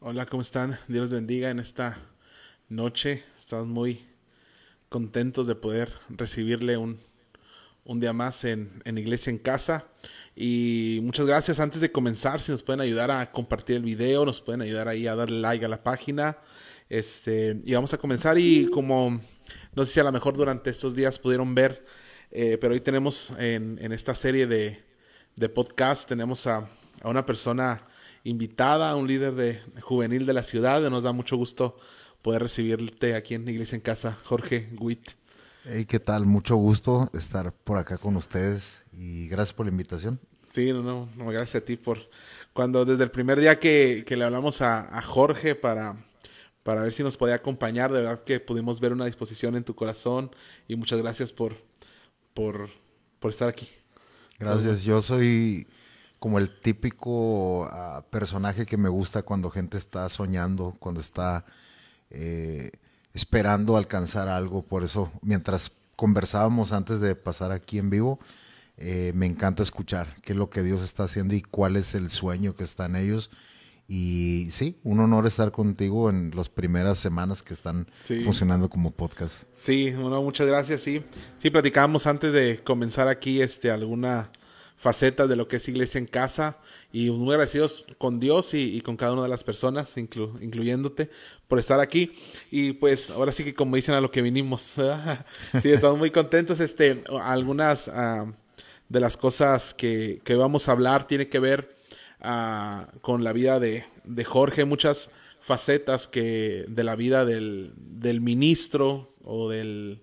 Hola, ¿cómo están? Dios los bendiga en esta noche. Estamos muy contentos de poder recibirle un, un día más en, en, Iglesia en Casa. Y muchas gracias. Antes de comenzar, si nos pueden ayudar a compartir el video, nos pueden ayudar ahí a darle like a la página. Este, y vamos a comenzar. Y como no sé si a lo mejor durante estos días pudieron ver, eh, pero hoy tenemos en, en esta serie de, de podcast, tenemos a, a una persona invitada, un líder de, juvenil de la ciudad. Nos da mucho gusto poder recibirte aquí en Iglesia en Casa, Jorge Witt. Hey, ¿qué tal? Mucho gusto estar por acá con ustedes y gracias por la invitación. Sí, no, no, no gracias a ti por cuando desde el primer día que, que le hablamos a, a, Jorge para, para ver si nos podía acompañar, de verdad que pudimos ver una disposición en tu corazón y muchas gracias por, por, por estar aquí. Gracias, yo soy como el típico uh, personaje que me gusta cuando gente está soñando, cuando está eh, esperando alcanzar algo. Por eso, mientras conversábamos antes de pasar aquí en vivo, eh, me encanta escuchar qué es lo que Dios está haciendo y cuál es el sueño que está en ellos. Y sí, un honor estar contigo en las primeras semanas que están sí. funcionando como podcast. Sí, bueno, muchas gracias. Sí, sí, platicábamos antes de comenzar aquí este, alguna facetas de lo que es iglesia en casa y muy agradecidos con Dios y, con cada una de las personas, inclu, incluyéndote, por estar aquí. Y pues ahora sí que como dicen a lo que vinimos, sí, estamos muy contentos. Este, algunas uh, de las cosas que, que, vamos a hablar tiene que ver uh, con la vida de, de, Jorge, muchas facetas que de la vida del, del ministro o del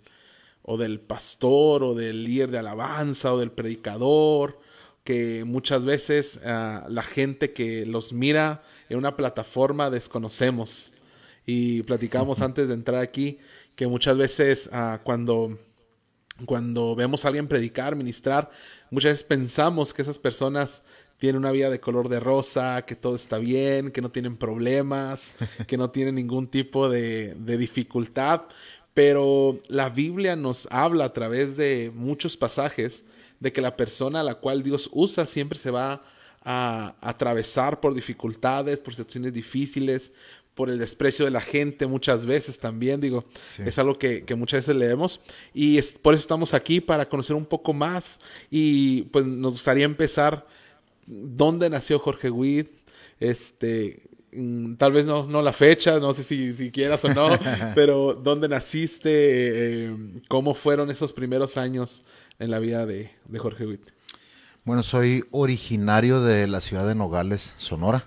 o del pastor o del líder de alabanza o del predicador que muchas veces uh, la gente que los mira en una plataforma desconocemos. Y platicamos antes de entrar aquí que muchas veces uh, cuando, cuando vemos a alguien predicar, ministrar, muchas veces pensamos que esas personas tienen una vida de color de rosa, que todo está bien, que no tienen problemas, que no tienen ningún tipo de, de dificultad. Pero la Biblia nos habla a través de muchos pasajes de que la persona a la cual Dios usa siempre se va a, atravesar por dificultades, por situaciones difíciles, por el desprecio de la gente muchas veces también, digo, sí. es algo que, que, muchas veces leemos. Y es, por eso estamos aquí para conocer un poco más. Y pues nos gustaría empezar dónde nació Jorge Witt, este, mm, tal vez no, no la fecha, no sé si, si quieras o no, pero dónde naciste, eh, cómo fueron esos primeros años en la vida de, Jorge Witt? Bueno, soy originario de la ciudad de Nogales, Sonora.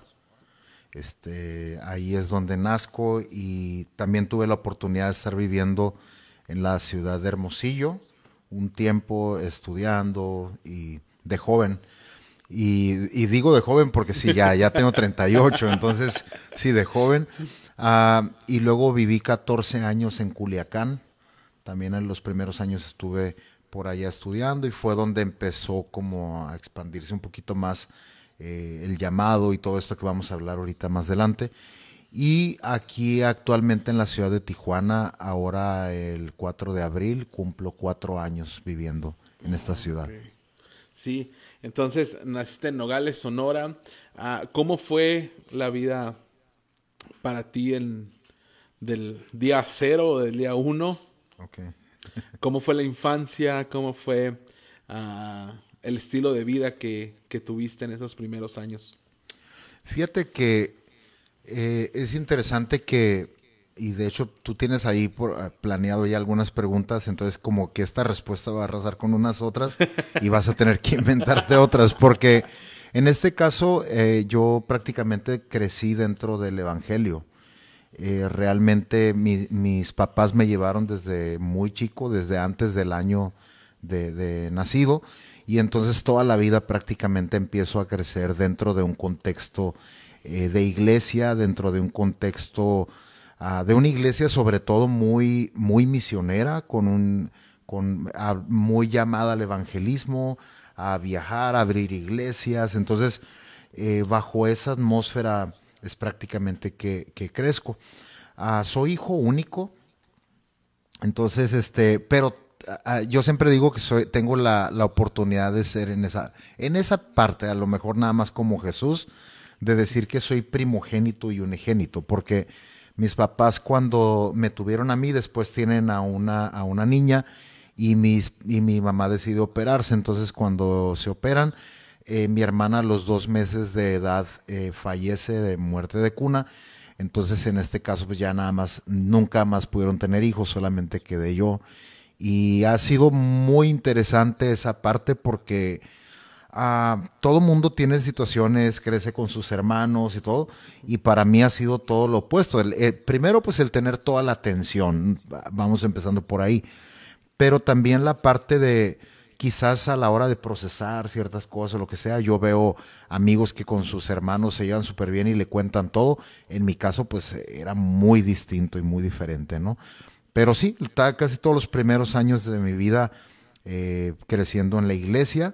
Este, ahí es donde nazco y también tuve la oportunidad de estar viviendo en la ciudad de Hermosillo, un tiempo estudiando y de joven. Y, digo de joven porque sí, ya, ya tengo 38, entonces sí, de joven. Uh, y luego viví 14 años en Culiacán. También en los primeros años estuve por allá estudiando y fue donde empezó como a expandirse un poquito más eh, el llamado y todo esto que vamos a hablar ahorita más adelante. Y aquí actualmente en la ciudad de Tijuana, ahora el 4 de abril, cumplo cuatro años viviendo en esta ciudad. Okay. Sí, entonces naciste en Nogales, Sonora. Uh, ¿Cómo fue la vida para ti en, del día cero o del día uno? Okay. ¿Cómo fue la infancia? ¿Cómo fue uh, el estilo de vida que, que, tuviste en esos primeros años? Fíjate que eh, es interesante que, y de hecho tú tienes ahí por, uh, planeado ya algunas preguntas, entonces como que esta respuesta va a arrasar con unas otras y vas a tener que inventarte otras, porque en este caso eh, yo prácticamente crecí dentro del Evangelio. Eh, realmente mi, mis papás me llevaron desde muy chico, desde antes del año de, nacido, y entonces toda la vida prácticamente empiezo a crecer dentro de un contexto eh, de iglesia, dentro de un contexto uh, de una iglesia sobre todo muy, muy misionera, con un con uh, muy llamada al evangelismo, a viajar, a abrir iglesias, entonces eh, bajo esa atmósfera es prácticamente que, que crezco. Uh, soy hijo único, entonces, este, pero uh, yo siempre digo que soy, tengo la, la, oportunidad de ser en esa, en esa parte, a lo mejor nada más como Jesús, de decir que soy primogénito y unigénito, porque mis papás cuando me tuvieron a mí, después tienen a una, a una niña y, mis, y mi mamá decidió operarse, entonces cuando se operan, eh, mi hermana a los dos meses de edad eh, fallece de muerte de cuna, entonces en este caso pues ya nada más, nunca más pudieron tener hijos, solamente quedé yo. Y ha sido muy interesante esa parte porque uh, todo mundo tiene situaciones, crece con sus hermanos y todo, y para mí ha sido todo lo opuesto. El, primero, pues el tener toda la atención, vamos empezando por ahí, pero también la parte de quizás a la hora de procesar ciertas cosas, lo que sea, yo veo amigos que con sus hermanos se llevan súper bien y le cuentan todo. En mi caso, pues era muy distinto y muy diferente, ¿no? Pero sí, casi todos los primeros años de mi vida eh, creciendo en la iglesia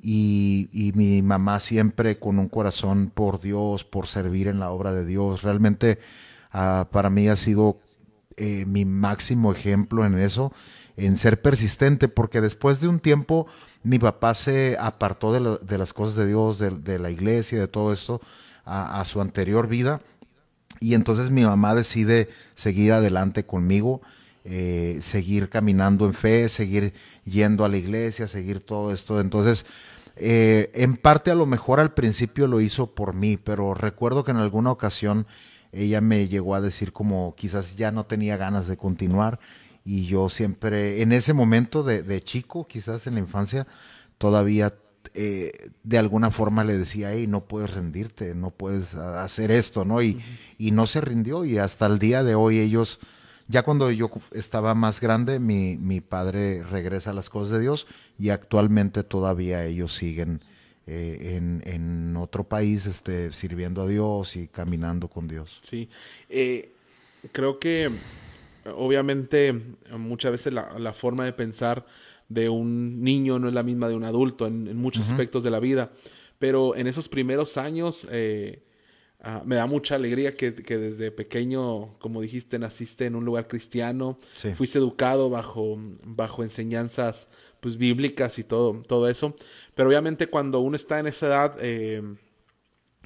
y, mi mamá siempre con un corazón por Dios, por servir en la obra de Dios. Realmente ah, para mí ha sido eh, mi máximo ejemplo en eso, en ser persistente, porque después de un tiempo mi papá se apartó de, las cosas de Dios, de, la iglesia, de todo esto, a, su anterior vida. Y entonces mi mamá decide seguir adelante conmigo. Eh, seguir caminando en fe, seguir yendo a la iglesia, seguir todo esto. Entonces, eh, en parte a lo mejor al principio lo hizo por mí, pero recuerdo que en alguna ocasión ella me llegó a decir como quizás ya no tenía ganas de continuar y yo siempre, en ese momento de, chico, quizás en la infancia, todavía eh, de alguna forma le decía, hey, no puedes rendirte, no puedes hacer esto, ¿no? Y, y no se rindió y hasta el día de hoy ellos ya cuando yo estaba más grande, mi, mi padre regresa a las cosas de Dios y actualmente todavía ellos siguen eh, en, en, otro país este, sirviendo a Dios y caminando con Dios. Sí, eh, creo que obviamente muchas veces la, la, forma de pensar de un niño no es la misma de un adulto en, muchos aspectos de la vida, pero en esos primeros años... Eh, Ah, me da mucha alegría que, desde pequeño, como dijiste, naciste en un lugar cristiano, fuiste educado bajo, bajo enseñanzas pues, bíblicas y todo, todo eso. Pero obviamente cuando uno está en esa edad eh,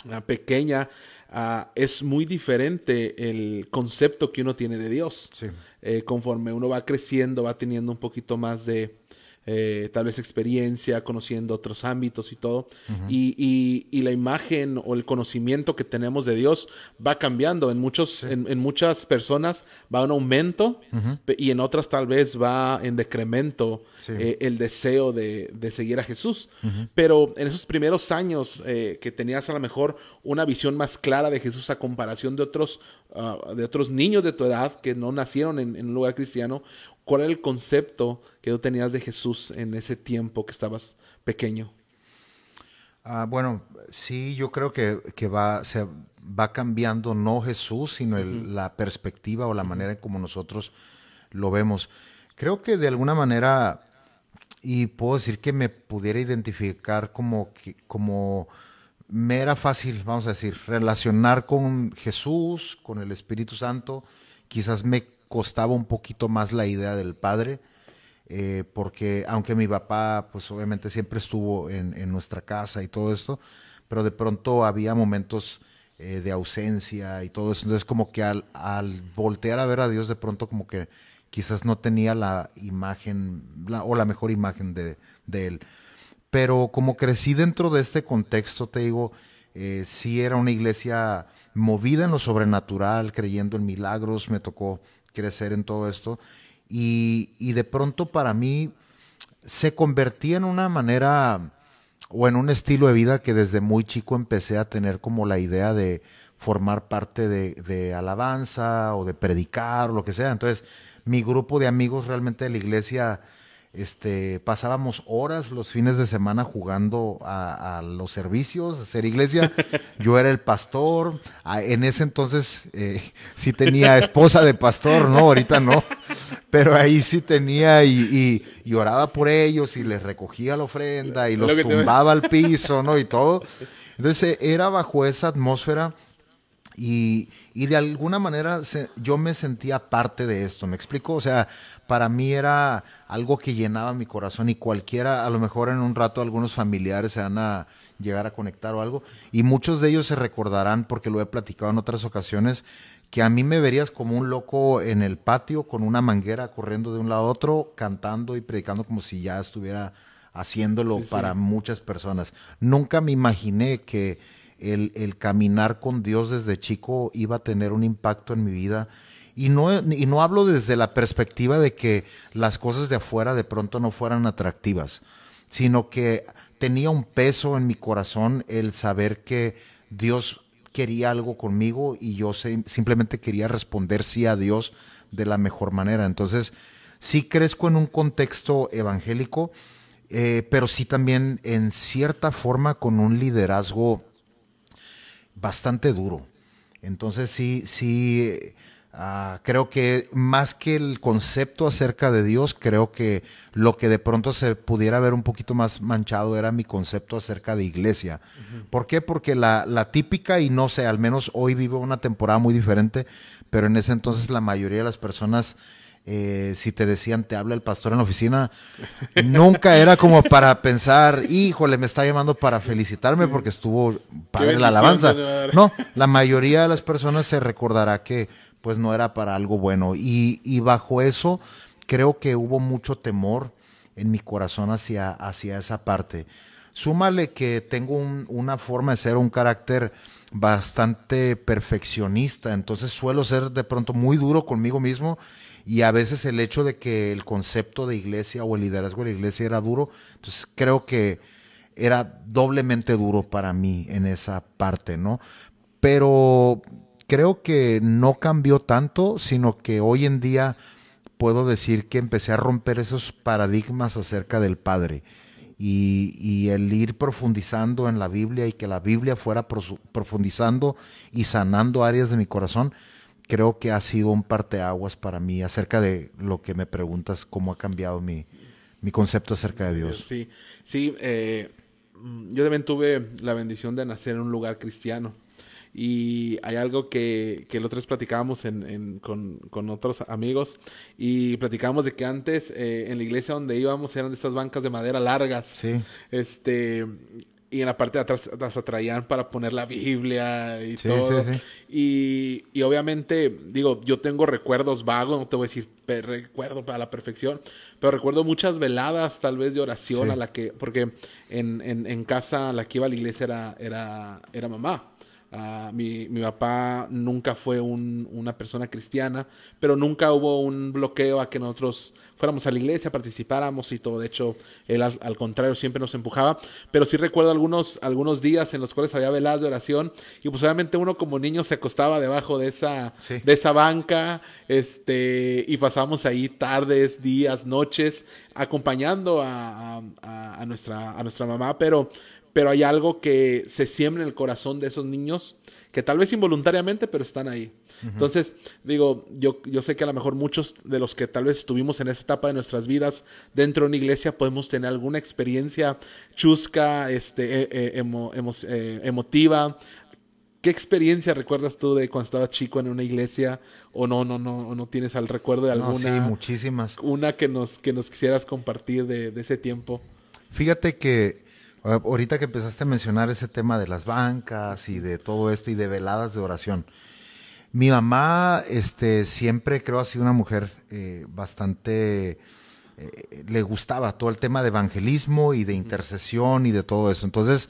ah, pequeña, ah, es muy diferente el concepto que uno tiene de Dios. Eh, conforme uno va creciendo, va teniendo un poquito más de, eh, tal vez experiencia, conociendo otros ámbitos y todo. y, y, la imagen o el conocimiento que tenemos de Dios va cambiando. En, muchos, en, muchas personas va en aumento y en otras tal vez va en decremento eh, el deseo de, de, seguir a Jesús. Pero en esos primeros años eh, que tenías a lo mejor una visión más clara de Jesús a comparación de otros, ah, de otros niños de tu edad que no nacieron en, en un lugar cristiano, ¿cuál era el concepto? que tú tenías de Jesús en ese tiempo que estabas pequeño? Ah, bueno, sí, yo creo que, va, se va cambiando no Jesús, sino la perspectiva o la manera en como nosotros lo vemos. Creo que de alguna manera, y puedo decir que me pudiera identificar como, como me era fácil, vamos a decir, relacionar con Jesús, con el Espíritu Santo. Quizás me costaba un poquito más la idea del Padre eh, porque aunque mi papá, pues obviamente siempre estuvo en, nuestra casa y todo esto, pero de pronto había momentos eh, de ausencia y todo eso. Entonces, como que al, voltear a ver a Dios, de pronto, como que quizás no tenía la imagen o la mejor imagen de, Él. Pero como crecí dentro de este contexto, te digo, eh, sí era una iglesia movida en lo sobrenatural, creyendo en milagros, me tocó crecer en todo esto. Y, de pronto para mí se convertía en una manera o en un estilo de vida que desde muy chico empecé a tener como la idea de formar parte de, de alabanza o de predicar o lo que sea. Entonces, mi grupo de amigos realmente de la iglesia este, pasábamos horas los fines de semana jugando a, los servicios, a hacer iglesia. Yo era el pastor. En ese entonces eh, sí tenía esposa de pastor, ¿no? Ahorita no. Pero ahí sí tenía y, y, oraba por ellos y les recogía la ofrenda y los tumbaba al piso, ¿no? Y todo. Entonces era bajo esa atmósfera y, y de alguna manera yo me sentía parte de esto, ¿me explico? O sea, para mí era algo que llenaba mi corazón y cualquiera, a lo mejor en un rato algunos familiares se van a llegar a conectar o algo. Y muchos de ellos se recordarán, porque lo he platicado en otras ocasiones, que a mí me verías como un loco en el patio con una manguera corriendo de un lado a otro, cantando y predicando como si ya estuviera haciéndolo para muchas personas. Nunca me imaginé que el, el, caminar con Dios desde chico iba a tener un impacto en mi vida. Y no, y no hablo desde la perspectiva de que las cosas de afuera de pronto no fueran atractivas, sino que tenía un peso en mi corazón el saber que Dios quería algo conmigo y yo simplemente quería responder sí a Dios de la mejor manera. Entonces, sí crezco en un contexto evangélico, eh, pero sí también en cierta forma con un liderazgo bastante duro. Entonces, sí, sí Ah, creo que más que el concepto acerca de Dios, creo que lo que de pronto se pudiera ver un poquito más manchado era mi concepto acerca de iglesia. ¿Por qué? Porque la, la, típica, y no sé, al menos hoy vivo una temporada muy diferente, pero en ese entonces la mayoría de las personas, eh, si te decían te habla el pastor en la oficina, nunca era como para pensar, híjole, me está llamando para felicitarme porque estuvo padre la alabanza. No, la mayoría de las personas se recordará que pues no era para algo bueno. Y, y bajo eso creo que hubo mucho temor en mi corazón hacia, hacia esa parte. Súmale que tengo una forma de ser, un carácter bastante perfeccionista, entonces suelo ser de pronto muy duro conmigo mismo y a veces el hecho de que el concepto de iglesia o el liderazgo de la iglesia era duro, entonces creo que era doblemente duro para mí en esa parte, ¿no? Pero creo que no cambió tanto, sino que hoy en día puedo decir que empecé a romper esos paradigmas acerca del Padre y, el ir profundizando en la Biblia y que la Biblia fuera profundizando y sanando áreas de mi corazón, creo que ha sido un parteaguas para mí acerca de lo que me preguntas, cómo ha cambiado mi, mi concepto acerca de Dios. Sí, sí, eh, yo también tuve la bendición de nacer en un lugar cristiano. Y hay algo que, que el otro platicábamos en, con, con, otros amigos y platicábamos de que antes eh, en la iglesia donde íbamos eran de estas bancas de madera largas. Sí. este y en la parte de atrás las atraían para poner la Biblia y todo. Sí, sí. Y, y, obviamente, digo, yo tengo recuerdos vagos, no te voy a decir recuerdo para la perfección, pero recuerdo muchas veladas tal vez de oración a la que, porque en, en, en, casa la que iba a la iglesia era, era, era mamá. Ah, mi, mi, papá nunca fue un, una persona cristiana, pero nunca hubo un bloqueo a que nosotros fuéramos a la iglesia, participáramos y todo. De hecho, él al, contrario siempre nos empujaba. Pero sí recuerdo algunos, algunos días en los cuales había veladas de oración y pues obviamente uno como niño se acostaba debajo de esa, de esa banca este, y pasábamos ahí tardes, días, noches acompañando a, a, a, nuestra, a nuestra mamá, pero pero hay algo que se siembra en el corazón de esos niños que tal vez involuntariamente, pero están ahí. Entonces, digo, yo, yo sé que a lo mejor muchos de los que tal vez estuvimos en esa etapa de nuestras vidas dentro de una iglesia podemos tener alguna experiencia chusca, este, e, e, eh, emotiva. ¿Qué experiencia recuerdas tú de cuando estabas chico en una iglesia? ¿O no, no, no, no tienes al recuerdo de alguna? sí, muchísimas. Una que nos, que nos quisieras compartir de, de ese tiempo. Fíjate que Ahorita que empezaste a mencionar ese tema de las bancas y de todo esto y de veladas de oración. Mi mamá, este, siempre creo ha sido una mujer eh, bastante, eh, le gustaba todo el tema de evangelismo y de intercesión y de todo eso. Entonces,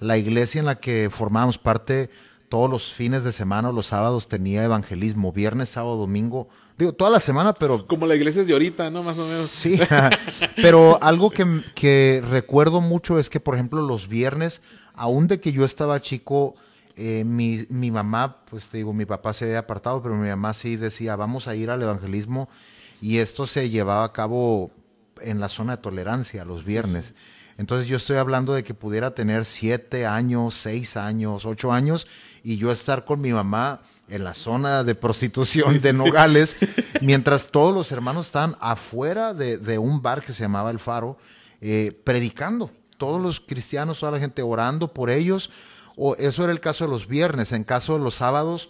la iglesia en la que formábamos parte, todos los fines de semana, los sábados tenía evangelismo, viernes, sábado, domingo, Digo, toda la semana, pero... Como la iglesia es de ahorita, ¿no? Más o menos. Sí, pero algo que, que, recuerdo mucho es que, por ejemplo, los viernes, aún de que yo estaba chico, eh, mi, mi, mamá, pues te digo, mi papá se había apartado, pero mi mamá sí decía, vamos a ir al evangelismo, y esto se llevaba a cabo en la zona de tolerancia los viernes. Entonces yo estoy hablando de que pudiera tener siete años, seis años, ocho años, y yo estar con mi mamá en la zona de prostitución de Nogales, mientras todos los hermanos están afuera de, un bar que se llamaba El Faro, eh, predicando. Todos los cristianos, toda la gente orando por ellos. O eso era el caso de los viernes. En caso de los sábados,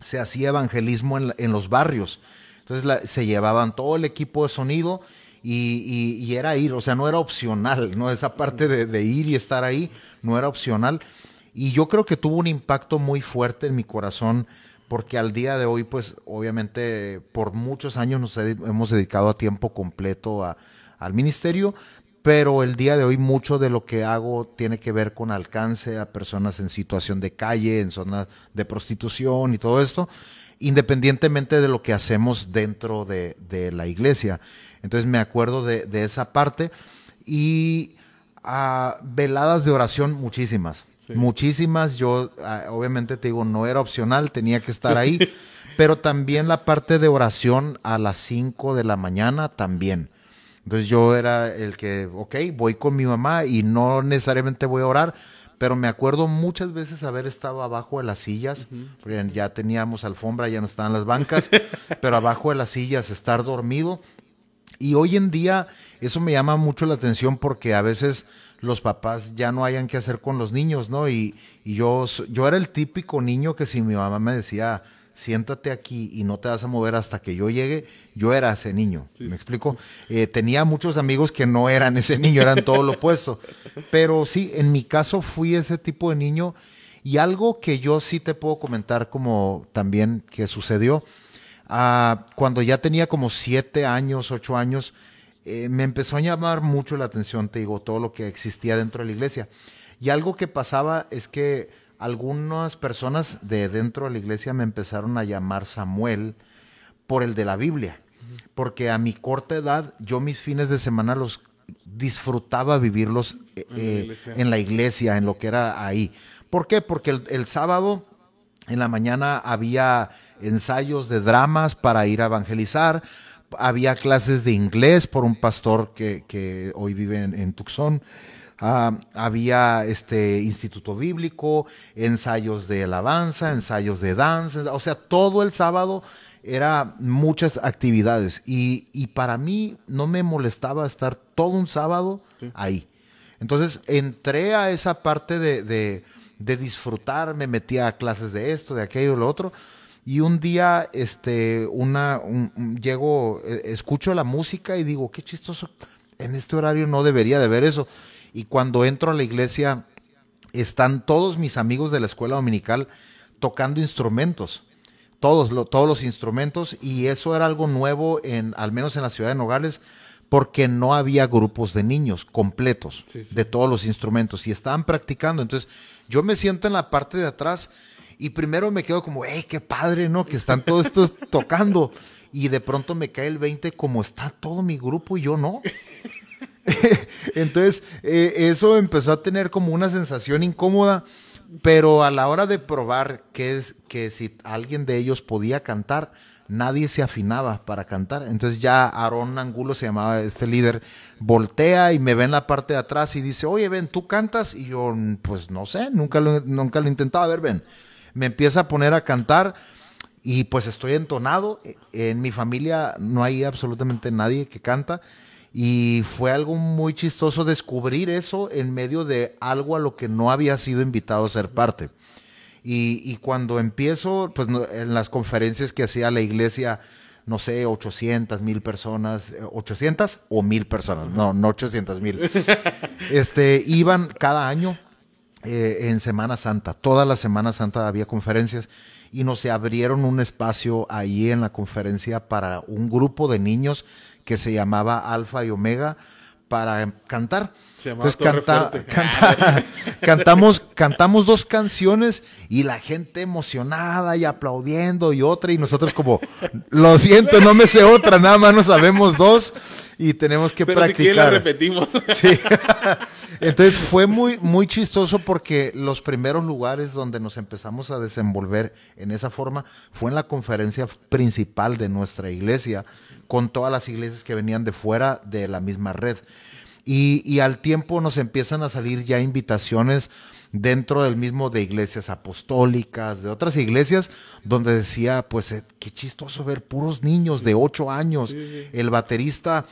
se hacía evangelismo en, los barrios. Entonces se llevaban todo el equipo de sonido y, era ir, o sea, no era opcional, ¿no? Esa parte de, ir y estar ahí no era opcional. Y yo creo que tuvo un impacto muy fuerte en mi corazón porque al día de hoy, pues obviamente por muchos años nos hemos dedicado a tiempo completo al ministerio, pero el día de hoy mucho de lo que hago tiene que ver con alcance a personas en situación de calle, en zonas de prostitución y todo esto, independientemente de lo que hacemos dentro de, la iglesia. Entonces me acuerdo de, esa parte y ah, veladas de oración muchísimas. Muchísimas, yo ah, obviamente te digo, no era opcional, tenía que estar ahí, pero también la parte de oración a las 5 de la mañana también. Entonces yo era el que, ok, voy con mi mamá y no necesariamente voy a orar, pero me acuerdo muchas veces haber estado abajo de las sillas, porque ya teníamos alfombra, ya no estaban las bancas, pero abajo de las sillas, estar dormido. Y hoy en día eso me llama mucho la atención porque a veces los papás ya no hayan que hacer con los niños, ¿no? Y, y yo, yo era el típico niño que si mi mamá me decía, siéntate aquí y no te vas a mover hasta que yo llegue, yo era ese niño, ¿me explico? Eh, tenía muchos amigos que no eran ese niño, eran todo lo opuesto, pero sí, en mi caso fui ese tipo de niño y algo que yo sí te puedo comentar como también que sucedió, ah, cuando ya tenía como siete años, ocho años, eh, me empezó a llamar mucho la atención, te digo, todo lo que existía dentro de la iglesia. Y algo que pasaba es que algunas personas de dentro de la iglesia me empezaron a llamar Samuel por el de la Biblia, porque a mi corta edad yo mis fines de semana los disfrutaba vivirlos eh, eh, en, la iglesia, en lo que era ahí. ¿Por qué? Porque el, sábado en la mañana había ensayos de dramas para ir a evangelizar, había clases de inglés por un pastor que, hoy vive en, en Tucson. Ah, había este instituto bíblico, ensayos de alabanza, ensayos de danza, o sea, todo el sábado era muchas actividades y, para mí no me molestaba estar todo un sábado ahí. Entonces entré a esa parte de, de, disfrutar, me metía a clases de esto, de aquello, lo otro. Y un día, este, una, llego, eh, escucho la música y digo, qué chistoso, en este horario no debería de ver eso. Y cuando entro a la iglesia, están todos mis amigos de la escuela dominical tocando instrumentos. Todos, todos los instrumentos. Y eso era algo nuevo, en, al menos en la ciudad de Nogales, porque no había grupos de niños completos de todos los instrumentos y estaban practicando. Entonces, yo me siento en la parte de atrás y primero me quedo como, ¡hey, qué padre, ¿no? Que están todos estos tocando. Y de pronto me cae el 20 como está todo mi grupo y yo no. Entonces, eh, eso empezó a tener como una sensación incómoda, pero a la hora de probar que es que si alguien de ellos podía cantar, nadie se afinaba para cantar. Entonces ya Aarón Angulo se llamaba este líder, voltea y me ve en la parte de atrás y dice, oye, ven, ¿tú cantas? Y yo, pues no sé, nunca lo, nunca lo intentaba. A ver, ven. Me empieza a poner a cantar y pues estoy entonado. En mi familia no hay absolutamente nadie que canta. Y fue algo muy chistoso descubrir eso en medio de algo a lo que no había sido invitado a ser parte. Y, cuando empiezo, pues en las conferencias que hacía la iglesia, no sé, 800, mil personas, 800 o mil personas, no, no 800 mil. este, iban cada año eh, en Semana Santa, toda la Semana Santa había conferencias y nos abrieron un espacio ahí en la conferencia para un grupo de niños que se llamaba Alfa y Omega para cantar. Entonces canta, cantamos, cantamos dos canciones y la gente emocionada y aplaudiendo y otra y nosotros como, lo siento, no me sé otra, nada más nos sabemos dos y tenemos que Pero practicar. Si la repetimos. Sí. Entonces fue muy, muy chistoso porque los primeros lugares donde nos empezamos a desenvolver en esa forma fue en la conferencia principal de nuestra iglesia, con todas las iglesias que venían de fuera de la misma red. Y, al tiempo nos empiezan a salir ya invitaciones dentro del mismo de iglesias apostólicas, de otras iglesias, donde decía, pues eh, qué chistoso ver puros niños de ocho años. El baterista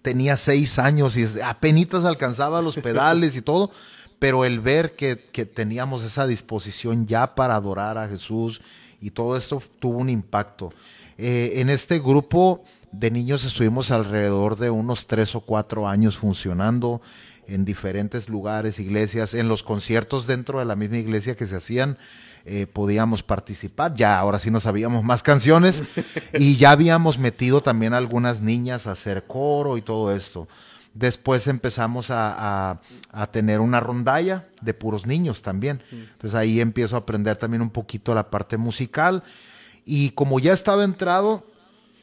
tenía seis años y apenas alcanzaba los pedales y todo, pero el ver que, teníamos esa disposición ya para adorar a Jesús y todo esto tuvo un impacto. Eh, en este grupo de niños estuvimos alrededor de unos tres o cuatro años funcionando en diferentes lugares, iglesias, en los conciertos dentro de la misma iglesia que se hacían. Eh, podíamos participar, ya ahora sí no sabíamos más canciones y ya habíamos metido también algunas niñas a hacer coro y todo esto. Después empezamos a, a, tener una rondalla de puros niños también. Entonces ahí empiezo a aprender también un poquito la parte musical. Y como ya estaba entrado,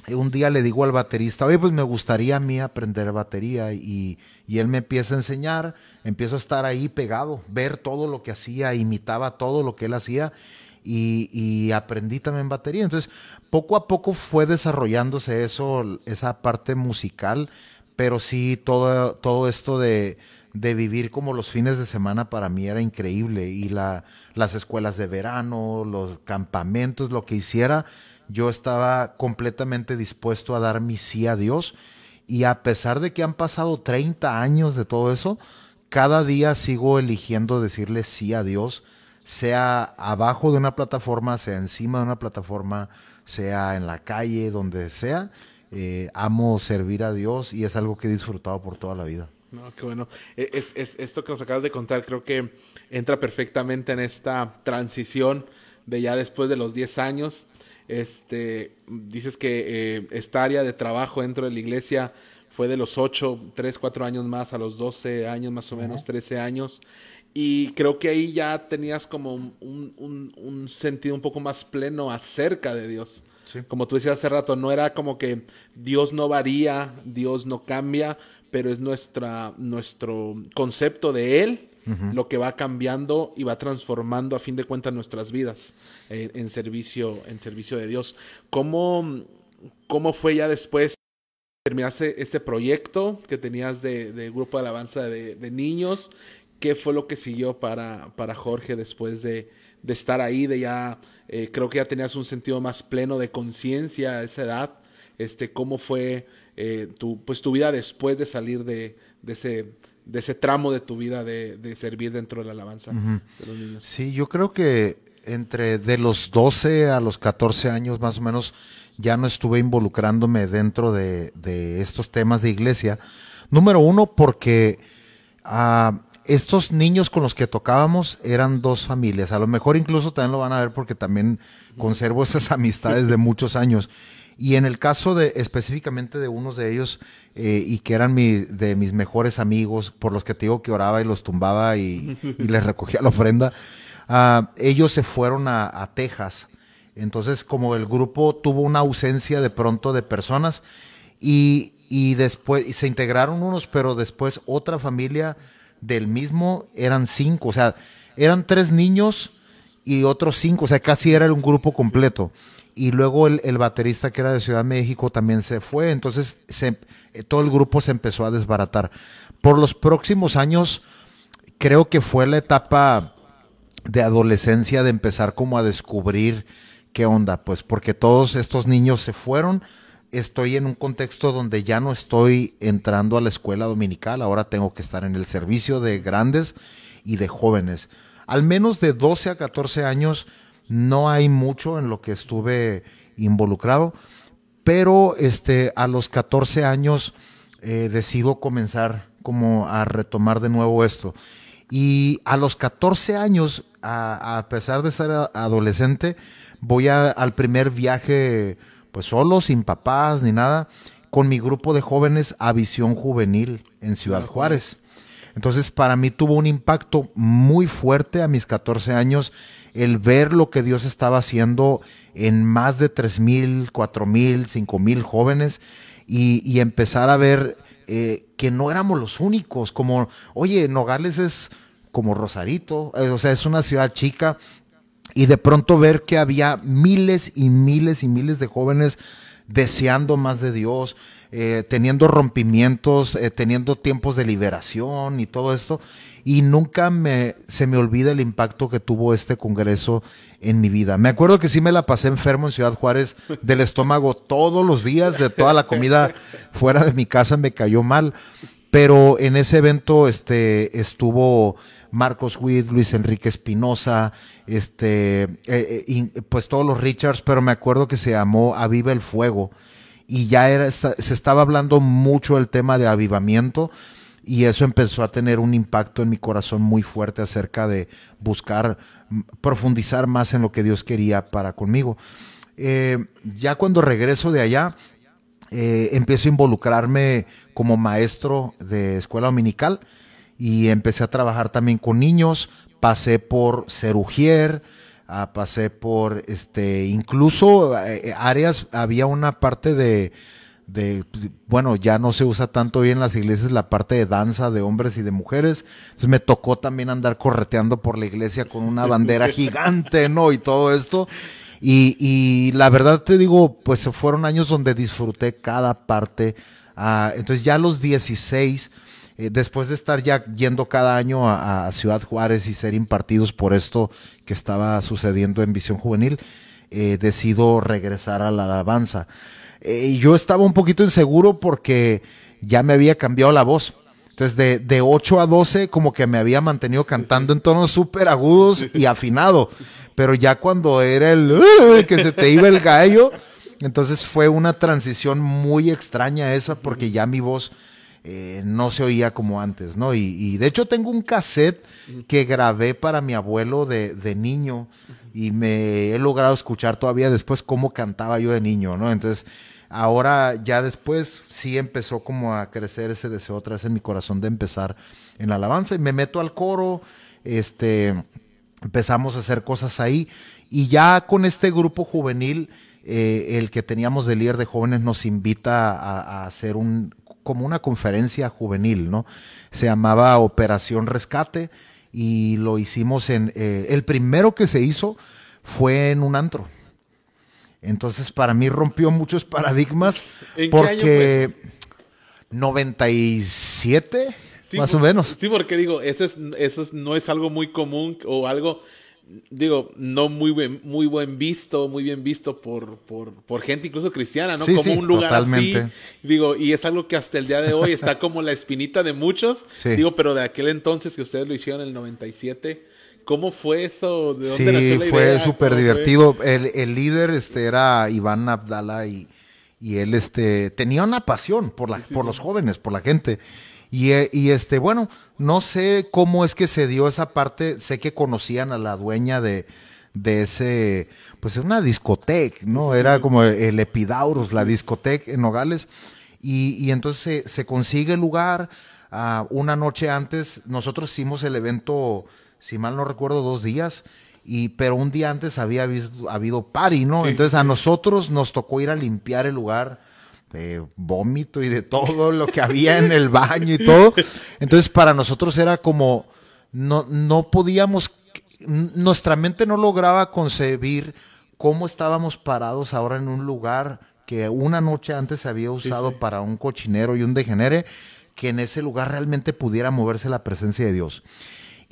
un día le digo al baterista, oye, pues me gustaría a mí aprender batería. Y, y él me empieza a enseñar, empiezo a estar ahí pegado, ver todo lo que hacía, imitaba todo lo que él hacía. Y, y, aprendí también batería. Entonces, poco a poco fue desarrollándose eso, esa parte musical pero sí todo, todo esto de, vivir como los fines de semana para mí era increíble y la, las escuelas de verano, los campamentos, lo que hiciera, yo estaba completamente dispuesto a dar mi sí a Dios y a pesar de que han pasado 30 años de todo eso, cada día sigo eligiendo decirle sí a Dios, sea abajo de una plataforma, sea encima de una plataforma, sea en la calle, donde sea eh, amo servir a Dios y es algo que he disfrutado por toda la vida. No, qué bueno. E, es, es, esto que nos acabas de contar creo que entra perfectamente en esta transición de ya después de los 10 años. Este, dices que eh, esta área de trabajo dentro de la iglesia fue de los 8, 3, 4 años más a los 12 años más o menos, 13 años. Y creo que ahí ya tenías como un, un, un sentido un poco más pleno acerca de Dios. Como tú decías hace rato, no era como que Dios no varía, Dios no cambia, pero es nuestra, nuestro concepto de Él lo que va cambiando y va transformando a fin de cuentas nuestras vidas eh, en, servicio, en servicio de Dios. ¿Cómo, cómo fue ya después? Terminaste este proyecto que tenías de, grupo de alabanza de, de, niños. ¿Qué fue lo que siguió para, para Jorge después de, de estar ahí, de ya eh, creo que ya tenías un sentido más pleno de conciencia a esa edad. Este, ¿Cómo fue eh, tu, pues, tu vida después de salir de, de, ese, de ese tramo de tu vida de, de servir dentro de la alabanza de los niños? Sí, yo creo que entre de los 12 a los 14 años más o menos ya no estuve involucrándome dentro de, de estos temas de iglesia. Número uno, porque uh, estos niños con los que tocábamos eran dos familias. A lo mejor incluso también lo van a ver porque también conservo esas amistades de muchos años. Y en el caso de específicamente de unos de ellos, eh, y que eran mi, de mis mejores amigos, por los que te digo que oraba y los tumbaba y, les recogía la ofrenda, ah, ellos se fueron a, Texas. Entonces, como el grupo tuvo una ausencia de pronto de personas, y, y después y se integraron unos, pero después otra familia del mismo eran cinco, o sea, eran tres niños y otros cinco, o sea, casi era un grupo completo. Y luego el, baterista que era de Ciudad de México también se fue, entonces se, todo el grupo se empezó a desbaratar. Por los próximos años, creo que fue la etapa de adolescencia de empezar como a descubrir qué onda, pues porque todos estos niños se fueron, estoy en un contexto donde ya no estoy entrando a la escuela dominical, ahora tengo que estar en el servicio de grandes y de jóvenes. Al menos de 12 a 14 años no hay mucho en lo que estuve involucrado, pero este, a los 14 años eh, decido comenzar como a retomar de nuevo esto. Y a los 14 años, a, pesar de ser adolescente, voy al primer viaje pues solo, sin papás ni nada, con mi grupo de jóvenes a Visión Juvenil en Ciudad Juárez. Entonces, para mí tuvo un impacto muy fuerte a mis 14 años el ver lo que Dios estaba haciendo en más de tres mil, cuatro mil, cinco mil jóvenes y, empezar a ver eh, que no éramos los únicos, como, oye, Nogales es como Rosarito, eh, o sea, es una ciudad chica, y de pronto ver que había miles y miles y miles de jóvenes deseando más de Dios, eh, teniendo rompimientos, teniendo tiempos de liberación y todo esto. Y nunca me, se me olvida el impacto que tuvo este congreso en mi vida. Me acuerdo que sí me la pasé enfermo en Ciudad Juárez del estómago todos los días, de toda la comida fuera de mi casa me cayó mal. Pero en ese evento este, estuvo Marcos Witt, Luis Enrique Espinosa, este, eh, eh, pues todos los Richards, pero me acuerdo que se llamó Aviva el Fuego. y ya era, se estaba hablando mucho el tema de avivamiento y eso empezó a tener un impacto en mi corazón muy fuerte acerca de buscar profundizar más en lo que Dios quería para conmigo. Eh, ya cuando regreso de allá, eh, empiezo a involucrarme como maestro de escuela dominical y empecé a trabajar también con niños. Pasé por Cerugier, ah, pasé por este, incluso eh, áreas, había una parte de, de, bueno, ya no se usa tanto bien en las iglesias la parte de danza de hombres y de mujeres. Entonces me tocó también andar correteando por la iglesia con una bandera gigante, ¿no? Y todo esto. Y, y la verdad te digo, pues fueron años donde disfruté cada parte. Ah, entonces ya a los 16, eh, después de estar ya yendo cada año a, Ciudad Juárez y ser impartidos por esto que estaba sucediendo en Visión Juvenil, eh, decido regresar a la alabanza. Eh, yo estaba un poquito inseguro porque ya me había cambiado la voz. Entonces, de, de 8 a 12, como que me había mantenido cantando en tonos súper agudos y afinado. Pero ya cuando era el que se te iba el gallo, entonces fue una transición muy extraña esa, porque ya mi voz eh, no se oía como antes, ¿no? Y, de hecho tengo un cassette que grabé para mi abuelo de, de, niño y me he logrado escuchar todavía después cómo cantaba yo de niño, ¿no? Entonces Ahora ya después sí empezó como a crecer ese deseo otra vez en mi corazón de empezar en la alabanza. Y me meto al coro, este, empezamos a hacer cosas ahí. Y ya con este grupo juvenil, eh, el que teníamos de líder de jóvenes nos invita a, hacer un, como una conferencia juvenil, ¿no? Se llamaba Operación Rescate y lo hicimos en, eh, el primero que se hizo fue en un antro entonces, para mí rompió muchos paradigmas porque 97, más o menos. Sí, porque digo, eso, es, eso no es algo muy común o algo, digo, no muy buen, muy buen visto, muy bien visto por, por, por gente incluso cristiana, ¿no? como un lugar así. Digo, y es algo que hasta el día de hoy está como la espinita de muchos. Digo, pero de aquel entonces que ustedes lo hicieron en el 97 ¿Cómo fue eso? ¿De dónde sí, fue súper divertido. El, líder este, era Iván Abdala y, y, él este, tenía una pasión por, la, por los jóvenes, por la gente. Y, y, este, bueno, no sé cómo es que se dio esa parte. Sé que conocían a la dueña de, de ese, pues es una discoteca, ¿no? Era como el Epidaurus, la discoteca en Nogales. Y, y entonces se, consigue el lugar. Uh, una noche antes, nosotros hicimos el evento si mal no recuerdo, dos días. Y, pero un día antes había habido party, ¿no? Entonces a nosotros nos tocó ir a limpiar el lugar de vómito y de todo lo que había en el baño y todo. Entonces para nosotros era como, no, no podíamos, nuestra mente no lograba concebir cómo estábamos parados ahora en un lugar que una noche antes se había usado para un cochinero y un degenere, que en ese lugar realmente pudiera moverse la presencia de Dios.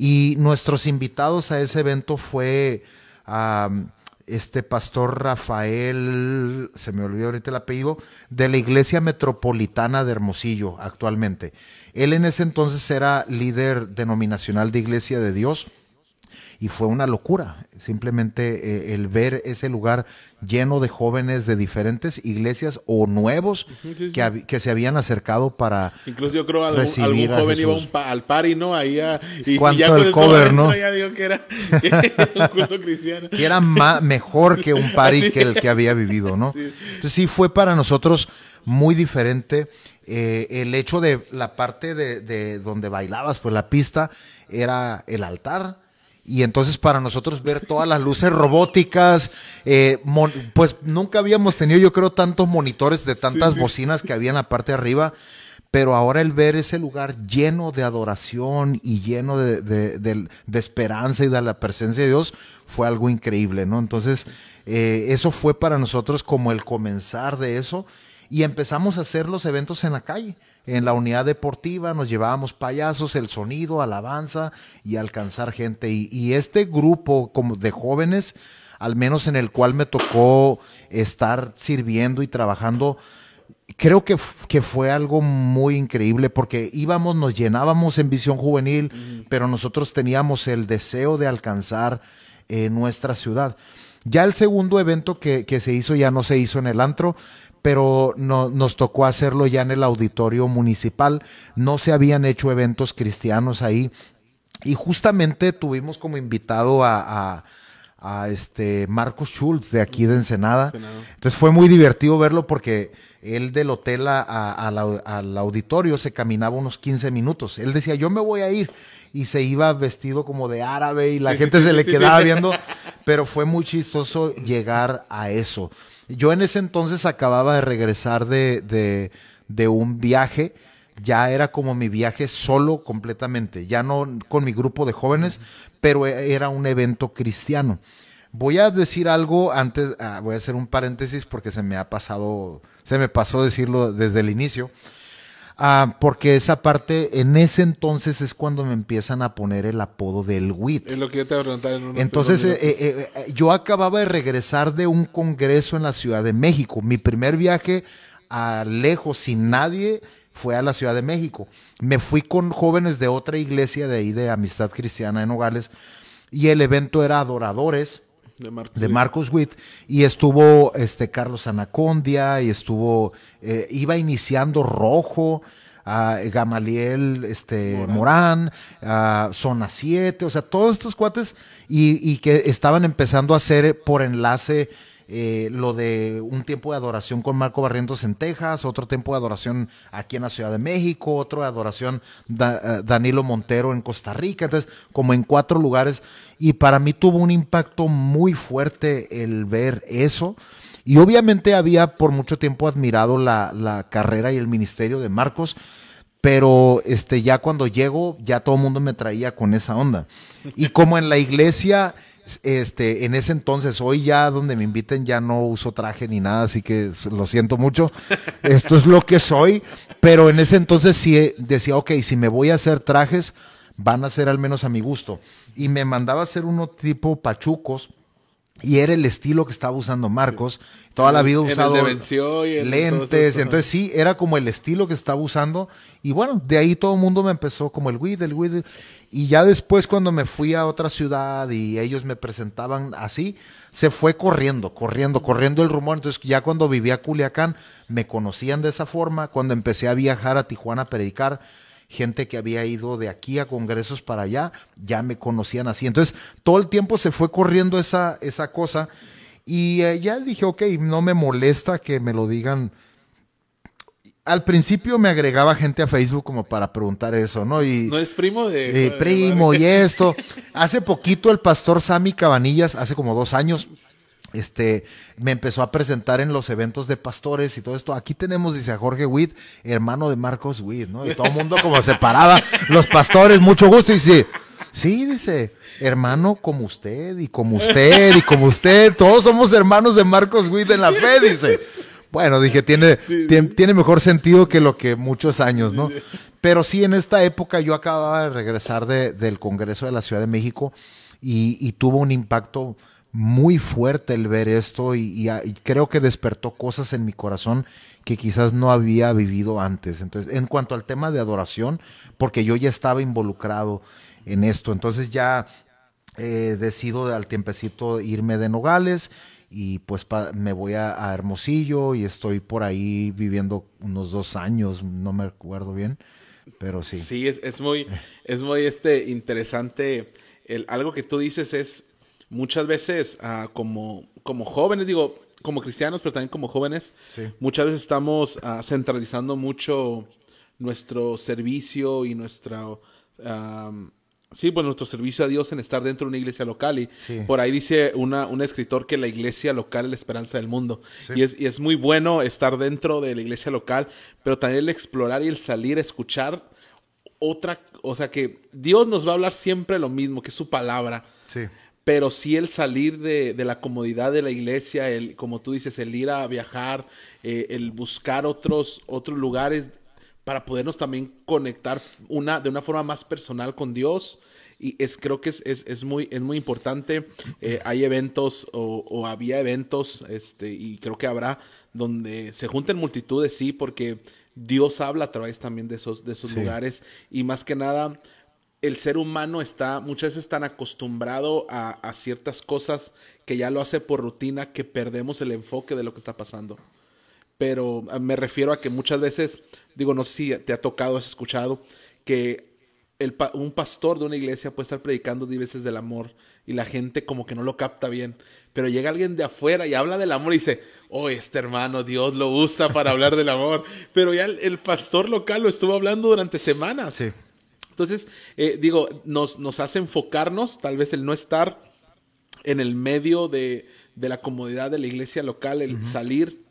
Y nuestros invitados a ese evento fue este pastor Rafael, se me olvidó ahorita el apellido, de la Iglesia Metropolitana de Hermosillo actualmente. Él en ese entonces era líder denominacional de Iglesia de Dios y fue una locura. Simplemente eh, el ver ese lugar lleno de jóvenes de diferentes iglesias o nuevos Que, que, se habían acercado para Incluso yo creo algún, algún joven iba un al party, ¿no? Ahí a, y, ¿Cuánto el cover, no? Ya digo que era, un culto cristiano. Que era mejor que un party que el que había vivido, ¿no? Entonces sí fue para nosotros muy diferente. Eh, el hecho de la parte de, de donde bailabas, pues la pista era el altar y entonces para nosotros ver todas las luces robóticas, eh, pues nunca habíamos tenido yo creo tantos monitores de tantas bocinas que había en la parte de arriba, pero ahora el ver ese lugar lleno de adoración y lleno de, de, esperanza y de la presencia de Dios fue algo increíble, ¿no? Entonces eh, eso fue para nosotros como el comenzar de eso y empezamos a hacer los eventos en la calle en la unidad deportiva nos llevábamos payasos, el sonido, alabanza y alcanzar gente. Y, este grupo como de jóvenes, al menos en el cual me tocó estar sirviendo y trabajando, creo que, que, fue algo muy increíble porque íbamos, nos llenábamos en visión juvenil, pero nosotros teníamos el deseo de alcanzar eh, nuestra ciudad. Ya el segundo evento que, que, se hizo ya no se hizo en el antro, pero no, nos tocó hacerlo ya en el auditorio municipal. No se habían hecho eventos cristianos ahí. Y justamente tuvimos como invitado a, este Marcos Schultz de aquí de Ensenada. Entonces fue muy divertido verlo porque él del hotel al auditorio se caminaba unos 15 minutos. Él decía, yo me voy a ir. Y se iba vestido como de árabe y la gente se le quedaba viendo. Pero fue muy chistoso llegar a eso. Yo en ese entonces acababa de regresar de, de, un viaje ya era como mi viaje solo completamente, ya no con mi grupo de jóvenes, pero era un evento cristiano. Voy a decir algo antes, ah, voy a hacer un paréntesis porque se me ha pasado, se me pasó decirlo desde el inicio. Ah, porque esa parte, en ese entonces es cuando me empiezan a poner el apodo del WIT. Es lo que yo te voy a preguntar en unos Entonces, eh, eh, eh, yo acababa de regresar de un congreso en la Ciudad de México. Mi primer viaje a lejos, sin nadie, fue a la Ciudad de México. Me fui con jóvenes de otra iglesia de ahí, de Amistad Cristiana en Nogales, y el evento era Adoradores de Marcos, Witt. Y estuvo este Carlos Anacondia y estuvo eh, iba iniciando Rojo Gamaliel este Morán, Zona 7, o sea, todos estos cuates y, y, que estaban empezando a hacer por enlace eh, lo de un tiempo de adoración con Marco Barrientos en Texas, otro tiempo de adoración aquí en la Ciudad de México, otro de adoración eh, Danilo Montero en Costa Rica, entonces como en cuatro lugares y para mí tuvo un impacto muy fuerte el ver eso. Y obviamente había por mucho tiempo admirado la, la carrera y el ministerio de Marcos, pero este ya cuando llego ya todo el mundo me traía con esa onda. Y como en la iglesia este, en ese entonces, hoy ya donde me inviten ya no uso traje ni nada, así que lo siento mucho. Esto es lo que soy, pero en ese entonces sí decía, ok, si me voy a hacer trajes, van a ser al menos a mi gusto. Y me mandaba a hacer uno tipo pachucos, y era el estilo que estaba usando Marcos. Toda la vida usado lentes. Entonces sí, era como el estilo que estaba usando. Y bueno, de ahí todo el mundo me empezó como el weed, el weed. Y ya después cuando me fui a otra ciudad y ellos me presentaban así, se fue corriendo, corriendo, corriendo el rumor. Entonces ya cuando vivía Culiacán, me conocían de esa forma. Cuando empecé a viajar a Tijuana a predicar, gente que había ido de aquí a congresos para allá, ya me conocían así. Entonces, todo el tiempo se fue corriendo esa, esa cosa y eh, ya dije, ok, no me molesta que me lo digan. Al principio me agregaba gente a Facebook como para preguntar eso, ¿no? Y, ¿No es primo de...? Eh, primo y esto. Hace poquito el pastor Sammy Cabanillas, hace como dos años, este, me empezó a presentar en los eventos de pastores y todo esto. Aquí tenemos, dice a Jorge Witt, hermano de Marcos Witt, ¿no? Y todo el mundo como se paraba, los pastores, mucho gusto. Y dice, sí, dice, hermano como usted y como usted y como usted, todos somos hermanos de Marcos Witt en la fe, dice. Bueno, dije, tiene, tiene, mejor sentido que lo que muchos años, ¿no? Pero sí, en esta época yo acababa de regresar de, del Congreso de la Ciudad de México y, y tuvo un impacto muy fuerte el ver esto y, creo que despertó cosas en mi corazón que quizás no había vivido antes. Entonces, en cuanto al tema de adoración, porque yo ya estaba involucrado en esto, entonces ya eh, decido al tiempecito irme de Nogales y pues me voy a, Hermosillo y estoy por ahí viviendo unos dos años, no me acuerdo bien, pero sí. Sí, es, es muy, es muy este, interesante. Algo que tú dices es muchas veces ah, como, como jóvenes, digo, como cristianos, pero también como jóvenes, muchas veces estamos ah, centralizando mucho nuestro servicio y nuestra... sí, pues nuestro servicio a Dios en estar dentro de una iglesia local. Y por ahí dice una, un escritor que la iglesia local es la esperanza del mundo. Y, es, y es muy bueno estar dentro de la iglesia local, pero también el explorar y el salir a escuchar otra, o sea que Dios nos va a hablar siempre lo mismo, que es su palabra. Sí pero sí el salir de, la comodidad de la iglesia, el, como tú dices, el ir a viajar, eh, el buscar otros, otros lugares para podernos también conectar una, de una forma más personal con Dios. Y es, creo que es, es, muy, es muy importante. Eh, hay eventos o, había eventos, este, y creo que habrá, donde se junten multitudes, sí, porque Dios habla a través también de esos, de esos lugares. Y más que nada, el ser humano está muchas veces tan acostumbrado a, ciertas cosas que ya lo hace por rutina que perdemos el enfoque de lo que está pasando. pero ah, me refiero a que muchas veces, digo, no sé si te ha tocado, has escuchado, que el un pastor de una iglesia puede estar predicando diez veces del amor y la gente como que no lo capta bien. Pero llega alguien de afuera y habla del amor y dice, oh, este hermano, Dios lo usa para hablar del amor. Pero ya el, pastor local lo estuvo hablando durante semanas. Sí. Entonces, eh, digo, nos, nos hace enfocarnos, tal vez el no estar en el medio de, de la comodidad de la iglesia local, el salir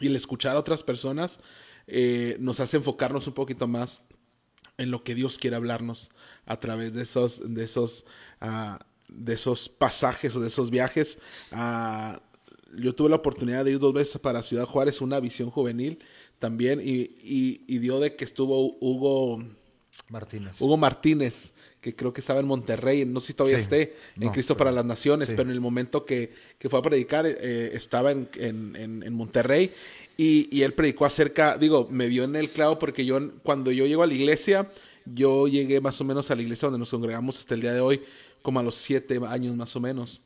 y el escuchar a otras personas, eh, nos hace enfocarnos un poquito más en lo que Dios quiere hablarnos a través de esos, de esos, uh, de esos pasajes o de esos viajes. Uh, yo tuve la oportunidad de ir dos veces para Ciudad Juárez, una visión juvenil también, y, y, dio de que estuvo Hugo Martínez. Hugo Martínez, que creo que estaba en Monterrey, no sé si todavía esté, en Cristo para las Naciones, pero en el momento que, que fue a predicar eh, estaba en, en, en Monterrey y, y, él predicó acerca, digo, me dio en el clavo porque yo cuando yo llego a la iglesia, yo llegué más o menos a la iglesia donde nos congregamos hasta el día de hoy, como a los siete años más o menos.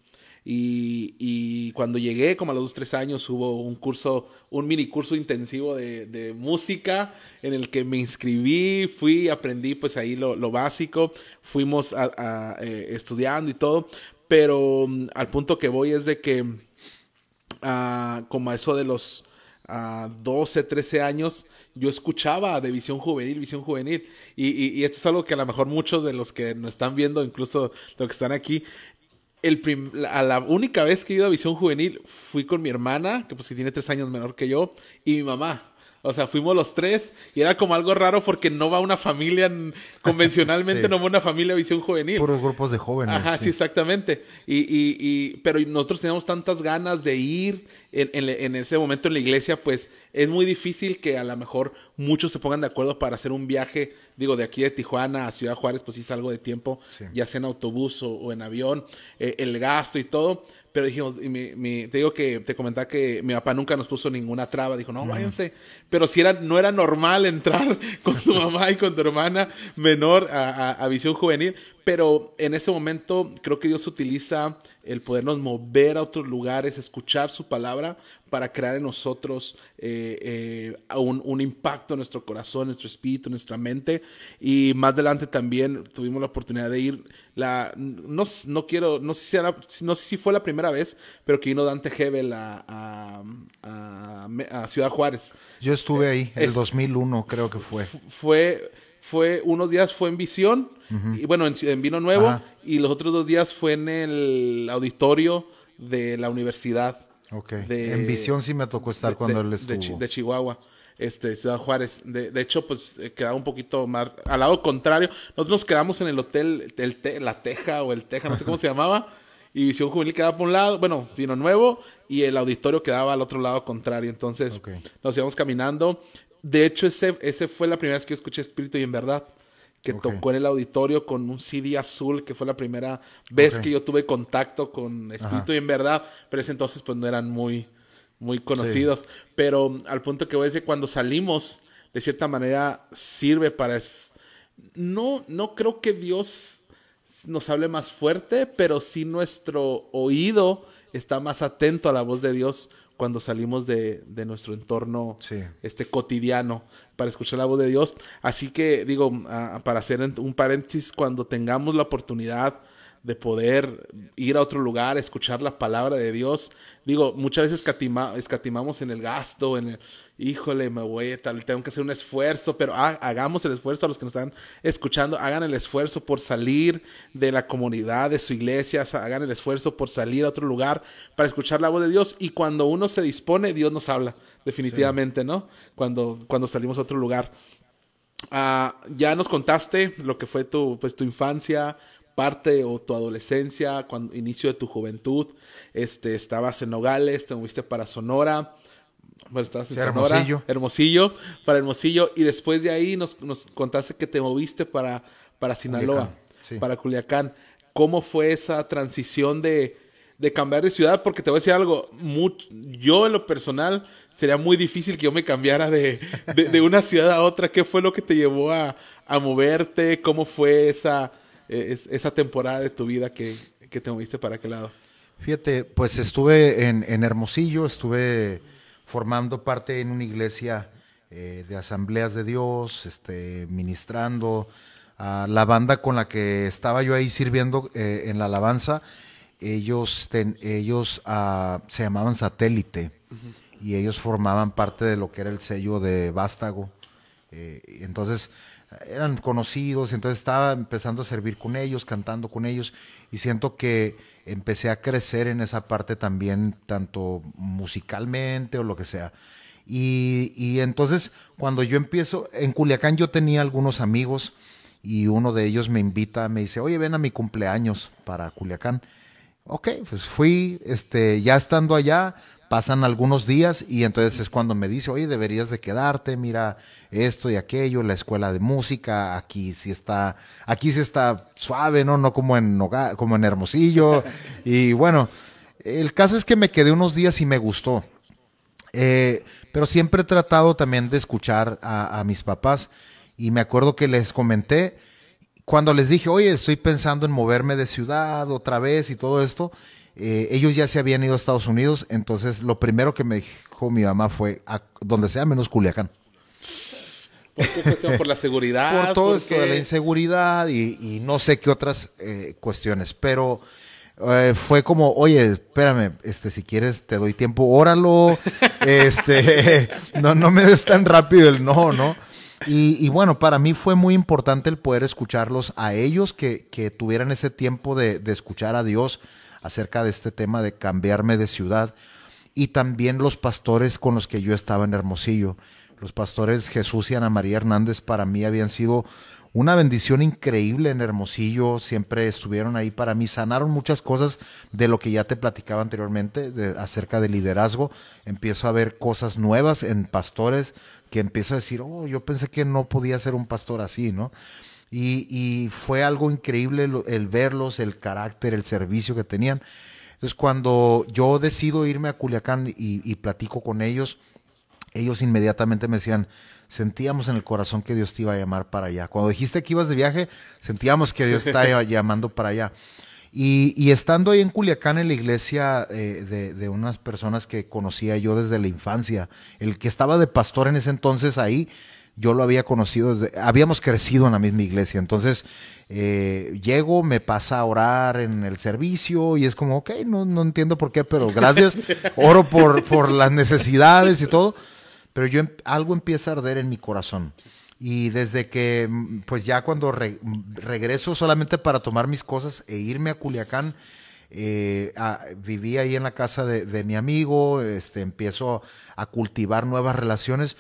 Y, y cuando llegué, como a los dos, tres años, hubo un curso, un mini curso intensivo de, de música en el que me inscribí, fui, aprendí pues ahí lo, lo básico, fuimos eh, estudiando y todo, pero mm, al punto que voy es de que uh, como a eso de los a 12, 13 años, yo escuchaba de visión juvenil, visión juvenil. Y, y, esto es algo que a lo mejor muchos de los que nos están viendo, incluso los que están aquí, el a la única vez que he ido a visión juvenil fui con mi hermana, que pues que tiene tres años menor que yo, y mi mamá. O sea, fuimos los tres y era como algo raro porque no va una familia, convencionalmente no va una familia visión juvenil. Puros grupos de jóvenes. Ajá, sí, exactamente. Y, y, y, pero nosotros teníamos tantas ganas de ir en, en, en, ese momento en la iglesia, pues es muy difícil que a lo mejor muchos se pongan de acuerdo para hacer un viaje, digo, de aquí de Tijuana a Ciudad Juárez, pues sí es algo de tiempo, ya sea en autobús o, en avión, eh, el gasto y todo. Pero dijimos, mi, te digo que te comentaba que mi papá nunca nos puso ninguna traba. Dijo, no, váyanse. Pero si era, no era normal entrar con tu mamá y con tu hermana menor a, a visión juvenil. Pero en ese momento creo que Dios utiliza el podernos mover a otros lugares, escuchar su palabra para crear en nosotros eh, eh, un, un, impacto en nuestro corazón, en nuestro espíritu, en nuestra mente. Y más adelante también tuvimos la oportunidad de ir, la, no, no quiero, no sé, si era, no sé si fue la primera vez, pero que vino Dante Hebel a, a, a, Ciudad Juárez. Yo estuve ahí, en el 2001 creo que fue. Fue fue unos días fue en Visión, y bueno, en, Vino Nuevo, y los otros dos días fue en el auditorio de la universidad. Ok. en Visión sí me tocó estar cuando él estuvo. De, Chihuahua este, Ciudad Juárez. De, de, hecho, pues eh, quedaba un poquito más al lado contrario. Nosotros nos quedamos en el hotel, el La Teja o el Teja, no sé cómo se llamaba. Y Visión Juvenil quedaba por un lado, bueno, Vino Nuevo, y el auditorio quedaba al otro lado contrario. Entonces, nos íbamos caminando de hecho, ese, ese fue la primera vez que yo escuché Espíritu y en verdad. Que tocó en el auditorio con un CD azul, que fue la primera vez que yo tuve contacto con Espíritu y en verdad. Pero ese entonces, pues no eran muy, muy conocidos. Pero al punto que voy a decir, cuando salimos, de cierta manera sirve para. No, no creo que Dios nos hable más fuerte, pero sí nuestro oído está más atento a la voz de Dios cuando salimos de, de nuestro entorno este cotidiano para escuchar la voz de Dios. Así que digo, para hacer un paréntesis, cuando tengamos la oportunidad de poder ir a otro lugar, escuchar la palabra de Dios. Digo, muchas veces escatimamos en el gasto, en el, híjole, me voy, tal, tengo que hacer un esfuerzo, pero hagamos el esfuerzo a los que nos están escuchando, hagan el esfuerzo por salir de la comunidad, de su iglesia, hagan el esfuerzo por salir a otro lugar para escuchar la voz de Dios y cuando uno se dispone, Dios nos habla, definitivamente, ¿no? Cuando, cuando salimos a otro lugar. Ah, ya nos contaste lo que fue tu, pues, tu infancia, parte o tu adolescencia, cuando inicio de tu juventud, este, estabas en Nogales, te moviste para Sonora, bueno, estabas en Sonora, Hermosillo. Hermosillo, para Hermosillo, y después de ahí nos, nos contaste que te moviste para, para Sinaloa, para Culiacán. ¿Cómo fue esa transición de, de cambiar de ciudad? Porque te voy a decir algo, yo en lo personal sería muy difícil que yo me cambiara de, de, una ciudad a otra. ¿Qué fue lo que te llevó a, a moverte? ¿Cómo fue esa es, esa temporada de tu vida que, que, te moviste para aquel lado? Fíjate, pues estuve en, en Hermosillo, estuve formando parte en una iglesia eh, de asambleas de Dios, este, ministrando. a la banda con la que estaba yo ahí sirviendo eh, en la alabanza, ellos, ellos ah, se llamaban Satélite y ellos formaban parte de lo que era el sello de Vástago. Eh, entonces eran conocidos, entonces estaba empezando a servir con ellos, cantando con ellos y siento que empecé a crecer en esa parte también, tanto musicalmente o lo que sea. Y, y entonces cuando yo empiezo, en Culiacán yo tenía algunos amigos y uno de ellos me invita, me dice, oye, ven a mi cumpleaños para Culiacán. Ok, pues fui, este, ya estando allá, pasan algunos días y entonces es cuando me dice, oye, deberías de quedarte, mira esto y aquello, la escuela de música, aquí sí está, aquí sí está suave, ¿no? No como en como en Hermosillo. y bueno, el caso es que me quedé unos días y me gustó. Eh, pero siempre he tratado también de escuchar a, a mis papás y me acuerdo que les comenté, cuando les dije, oye, estoy pensando en moverme de ciudad otra vez y todo esto, eh, ellos ya se habían ido a Estados Unidos, entonces lo primero que me dijo mi mamá fue, a donde sea menos Culiacán. ¿Por Por la seguridad. Por todo esto de la inseguridad y, no sé qué otras eh, cuestiones, pero eh, fue como, oye, espérame, este, si quieres te doy tiempo, óralo, este, no, no me des tan rápido el no, ¿no? Y, bueno, para mí fue muy importante el poder escucharlos a ellos, que, que tuvieran ese tiempo de, de escuchar a Dios, acerca de este tema de cambiarme de ciudad y también los pastores con los que yo estaba en Hermosillo. Los pastores Jesús y Ana María Hernández para mí habían sido una bendición increíble en Hermosillo, siempre estuvieron ahí para mí, sanaron muchas cosas de lo que ya te platicaba anteriormente acerca del liderazgo. Empiezo a ver cosas nuevas en pastores que empiezo a decir, oh, yo pensé que no podía ser un pastor así, ¿no? Y, fue algo increíble el, verlos, el carácter, el servicio que tenían. Entonces, cuando yo decido irme a Culiacán y, platico con ellos, ellos inmediatamente me decían, sentíamos en el corazón que Dios te iba a llamar para allá. Cuando dijiste que ibas de viaje, sentíamos que Dios estaba llamando para allá. Y, estando ahí en Culiacán, en la iglesia eh, de, de, unas personas que conocía yo desde la infancia, el que estaba de pastor en ese entonces ahí, yo lo había conocido, habíamos crecido en la misma iglesia, entonces eh, llego, me pasa a orar en el servicio y es como, ok, no, no entiendo por qué, pero gracias, oro por, por las necesidades y todo, pero yo em, algo empieza a arder en mi corazón. Y desde que, mm, pues ya cuando regreso solamente para tomar mis cosas e irme a Culiacán, eh, viví ahí en la casa de, de, mi amigo, este, empiezo a cultivar nuevas relaciones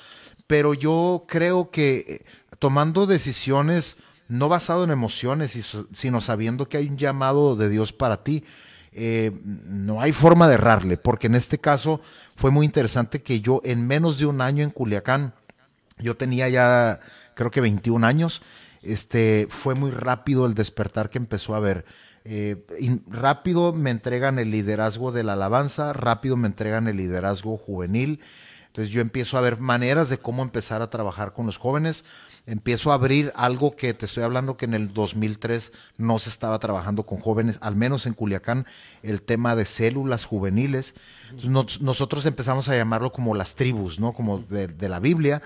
pero yo creo que eh, tomando decisiones no basado en emociones, sino sabiendo que hay un llamado de Dios para ti, eh, no hay forma de errarle, porque en este caso fue muy interesante que yo en menos de un año en Culiacán, yo tenía ya creo que 21 años, este, fue muy rápido el despertar que empezó a ver. Eh, rápido me entregan el liderazgo de la alabanza, rápido me entregan el liderazgo juvenil, entonces yo empiezo a ver maneras de cómo empezar a trabajar con los jóvenes. Empiezo a abrir algo que te estoy hablando que en el 2003 no se estaba trabajando con jóvenes, al menos en Culiacán, el tema de células juveniles. nosotros empezamos a llamarlo como las tribus, ¿no? Como de, la Biblia.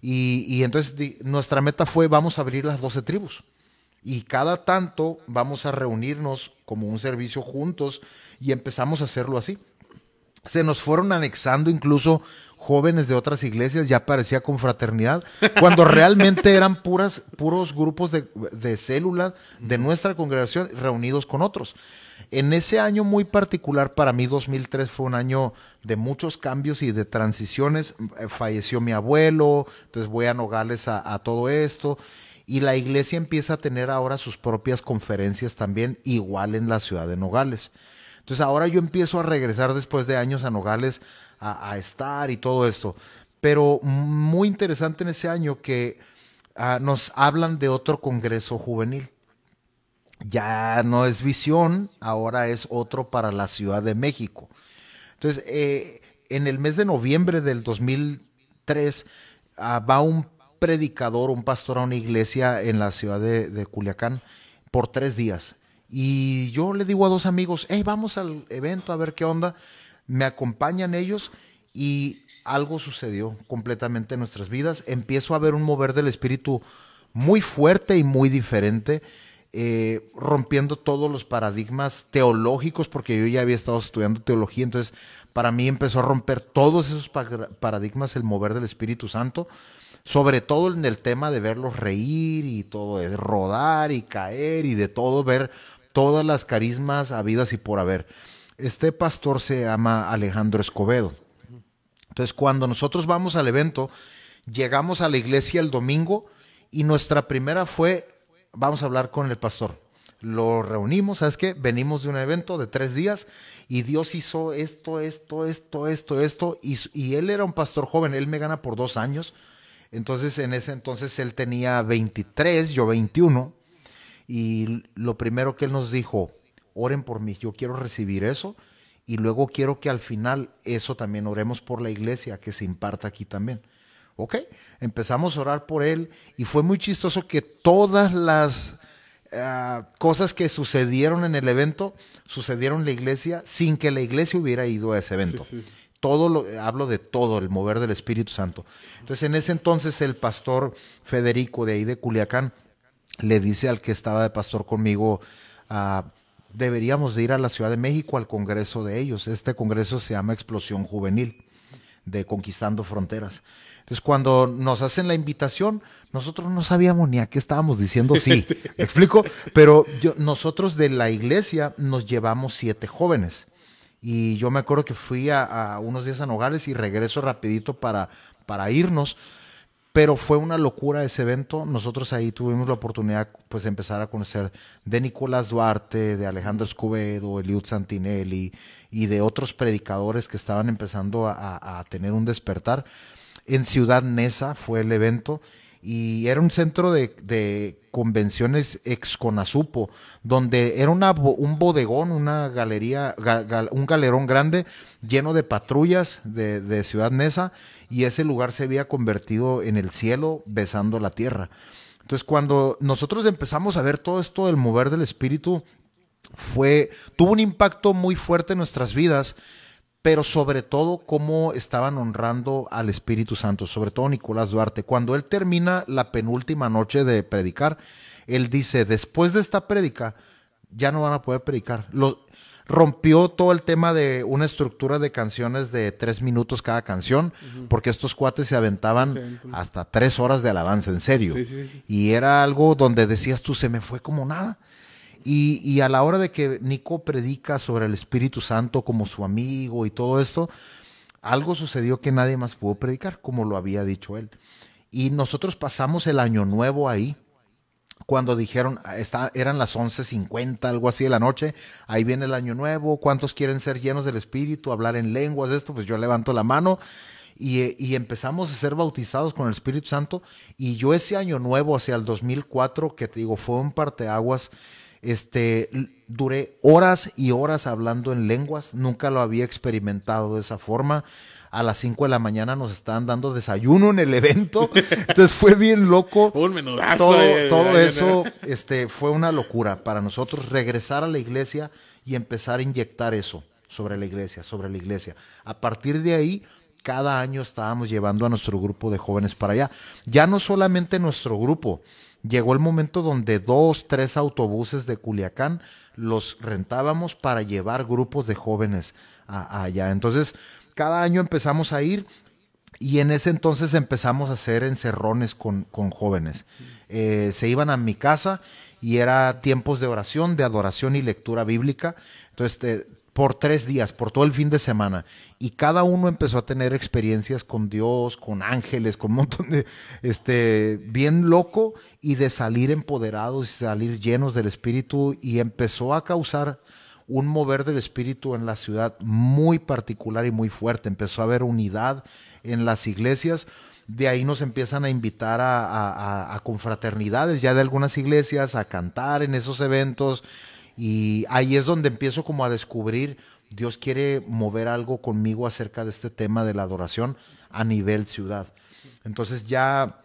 Y, entonces nuestra meta fue vamos a abrir las 12 tribus. Y cada tanto vamos a reunirnos como un servicio juntos y empezamos a hacerlo así. Se nos fueron anexando incluso jóvenes de otras iglesias, ya parecía confraternidad, cuando realmente eran puras, puros grupos de, células de nuestra congregación reunidos con otros. En ese año muy particular, para mí 2003 fue un año de muchos cambios y de transiciones. Falleció mi abuelo, entonces voy a Nogales a, a todo esto. Y la iglesia empieza a tener ahora sus propias conferencias también, igual en la ciudad de Nogales. Entonces ahora yo empiezo a regresar después de años a Nogales a, estar y todo esto. Pero muy interesante en ese año que ah, nos hablan de otro Congreso Juvenil. Ya no es visión, ahora es otro para la Ciudad de México. Entonces, eh, en el mes de noviembre del 2003 ah, va un predicador, un pastor a una iglesia en la ciudad de, de, Culiacán por tres días. Y yo le digo a dos amigos, hey, vamos al evento a ver qué onda me acompañan ellos y algo sucedió completamente en nuestras vidas. Empiezo a ver un mover del espíritu muy fuerte y muy diferente, eh, rompiendo todos los paradigmas teológicos, porque yo ya había estado estudiando teología, entonces para mí empezó a romper todos esos paradigmas el mover del Espíritu Santo, sobre todo en el tema de verlos reír y todo, es rodar y caer y de todo, ver todas las carismas habidas y por haber. Este pastor se llama Alejandro Escobedo. Entonces, cuando nosotros vamos al evento, llegamos a la iglesia el domingo y nuestra primera fue, vamos a hablar con el pastor. Lo reunimos, ¿sabes qué? Venimos de un evento de tres días y Dios hizo esto, esto, esto, esto, esto. Y, y él era un pastor joven, él me gana por dos años. Entonces, en ese entonces él tenía 23, yo 21. Y lo primero que él nos dijo, oren por mí, yo quiero recibir eso y luego quiero que al final eso también oremos por la iglesia que se imparta aquí también. ¿Ok? Empezamos a orar por él y fue muy chistoso que todas las eh, cosas que sucedieron en el evento sucedieron en la iglesia sin que la iglesia hubiera ido a ese evento. Todo lo, hablo de todo, el mover del Espíritu Santo. Entonces, en ese entonces, el pastor Federico de ahí de Culiacán le dice al que estaba de pastor conmigo, ah, deberíamos de ir a la Ciudad de México al congreso de ellos. Este congreso se llama Explosión Juvenil de Conquistando Fronteras. Entonces, cuando nos hacen la invitación, nosotros no sabíamos ni a qué estábamos diciendo sí. ¿Me explico? Pero yo, nosotros de la iglesia nos llevamos siete jóvenes. Y yo me acuerdo que fui a, unos días a Nogales y regreso rapidito para, para irnos pero fue una locura ese evento. Nosotros ahí tuvimos la oportunidad pues de empezar a conocer de Nicolás Duarte, de Alejandro Escobedo, Eliud Santinelli y de otros predicadores que estaban empezando a, tener un despertar. En Ciudad Neza fue el evento y era un centro de, convenciones ex Conasupo, donde era una, un bodegón, una galería, un galerón grande lleno de patrullas de, de Ciudad Neza y ese lugar se había convertido en el cielo besando la tierra. Entonces, cuando nosotros empezamos a ver todo esto del mover del espíritu, fue, tuvo un impacto muy fuerte en nuestras vidas, pero sobre todo cómo estaban honrando al Espíritu Santo, sobre todo Nicolás Duarte. Cuando él termina la penúltima noche de predicar, él dice, después de esta prédica, ya no van a poder predicar rompió todo el tema de una estructura de canciones de tres minutos cada canción, porque estos cuates se aventaban hasta tres horas de alabanza, en serio. y era algo donde decías tú, se me fue como nada. Y, y, a la hora de que Nico predica sobre el Espíritu Santo como su amigo y todo esto, algo sucedió que nadie más pudo predicar, como lo había dicho él. Y nosotros pasamos el año nuevo ahí, cuando dijeron, ah, eran las 11.50, algo así de la noche, ahí viene el año nuevo, ¿cuántos quieren ser llenos del Espíritu, hablar en lenguas, esto? Pues yo levanto la mano y, y, empezamos a ser bautizados con el Espíritu Santo. Y yo ese año nuevo, hacia el 2004, que te digo, fue un parteaguas, este, duré horas y horas hablando en lenguas, nunca lo había experimentado de esa forma a las 5 de la mañana nos estaban dando desayuno en el evento. Entonces fue bien loco. Un menudazo. Todo, todo eso este, fue una locura para nosotros regresar a la iglesia y empezar a inyectar eso sobre la iglesia, sobre la iglesia. A partir de ahí, cada año estábamos llevando a nuestro grupo de jóvenes para allá. Ya no solamente nuestro grupo, llegó el momento donde dos, tres autobuses de Culiacán los rentábamos para llevar grupos de jóvenes allá. Entonces, cada año empezamos a ir y en ese entonces empezamos a hacer encerrones con, con jóvenes. Eh, se iban a mi casa y era tiempos de oración, de adoración y lectura bíblica. Entonces, por tres días, por todo el fin de semana. Y cada uno empezó a tener experiencias con Dios, con ángeles, con un montón de, este, bien loco y de salir empoderados y salir llenos del Espíritu y empezó a causar un mover del espíritu en la ciudad muy particular y muy fuerte. Empezó a haber unidad en las iglesias. De ahí nos empiezan a invitar a, confraternidades ya de algunas iglesias, a cantar en esos eventos. Y ahí es donde empiezo como a descubrir, Dios quiere mover algo conmigo acerca de este tema de la adoración a nivel ciudad. Entonces ya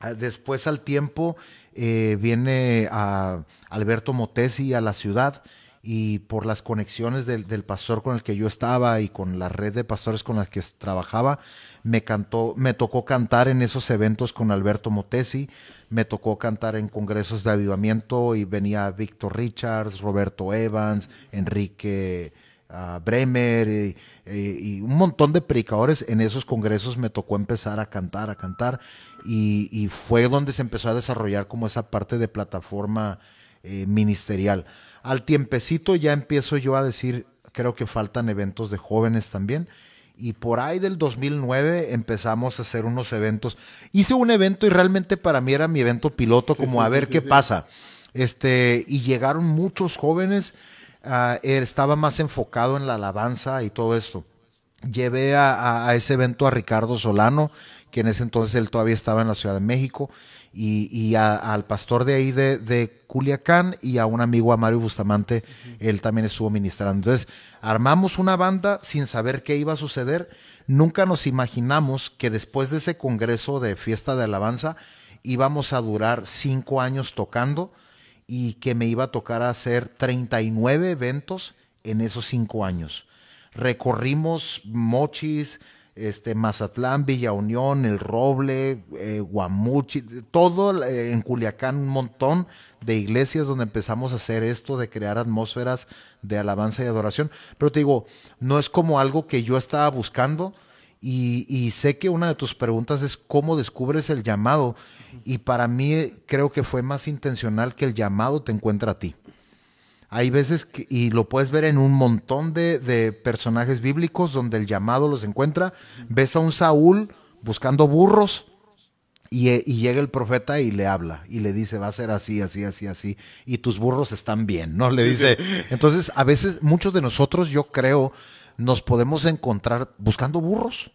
ah, después al tiempo eh, viene a Alberto Motesi a la ciudad y por las conexiones del, del, pastor con el que yo estaba y con la red de pastores con las que trabajaba, me cantó, me tocó cantar en esos eventos con Alberto Motesi, me tocó cantar en congresos de avivamiento y venía Víctor Richards, Roberto Evans, Enrique uh, Bremer y, y, un montón de predicadores en esos congresos me tocó empezar a cantar, a cantar y, y fue donde se empezó a desarrollar como esa parte de plataforma eh, ministerial. Al tiempecito ya empiezo yo a decir, creo que faltan eventos de jóvenes también. Y por ahí del 2009 empezamos a hacer unos eventos. Hice un evento y realmente para mí era mi evento piloto, como a ver qué pasa. Este, y llegaron muchos jóvenes. Uh, estaba más enfocado en la alabanza y todo esto. Llevé a, a, a ese evento a Ricardo Solano, que en ese entonces él todavía estaba en la Ciudad de México y, y al pastor de ahí de, de, Culiacán y a un amigo, a Mario Bustamante, él también estuvo ministrando. Entonces, armamos una banda sin saber qué iba a suceder. Nunca nos imaginamos que después de ese congreso de fiesta de alabanza íbamos a durar cinco años tocando y que me iba a tocar hacer 39 eventos en esos cinco años. Recorrimos Mochis, este, Mazatlán, Villa Unión, El Roble, eh, Guamuchi, todo eh, en Culiacán, un montón de iglesias donde empezamos a hacer esto, de crear atmósferas de alabanza y adoración. Pero te digo, no es como algo que yo estaba buscando y, y sé que una de tus preguntas es cómo descubres el llamado y para mí creo que fue más intencional que el llamado te encuentra a ti. Hay veces que, y lo puedes ver en un montón de, de, personajes bíblicos donde el llamado los encuentra. Ves a un Saúl buscando burros y, y, llega el profeta y le habla y le dice va a ser así, así, así, así y tus burros están bien, ¿no? Le dice. Entonces, a veces muchos de nosotros, yo creo, nos podemos encontrar buscando burros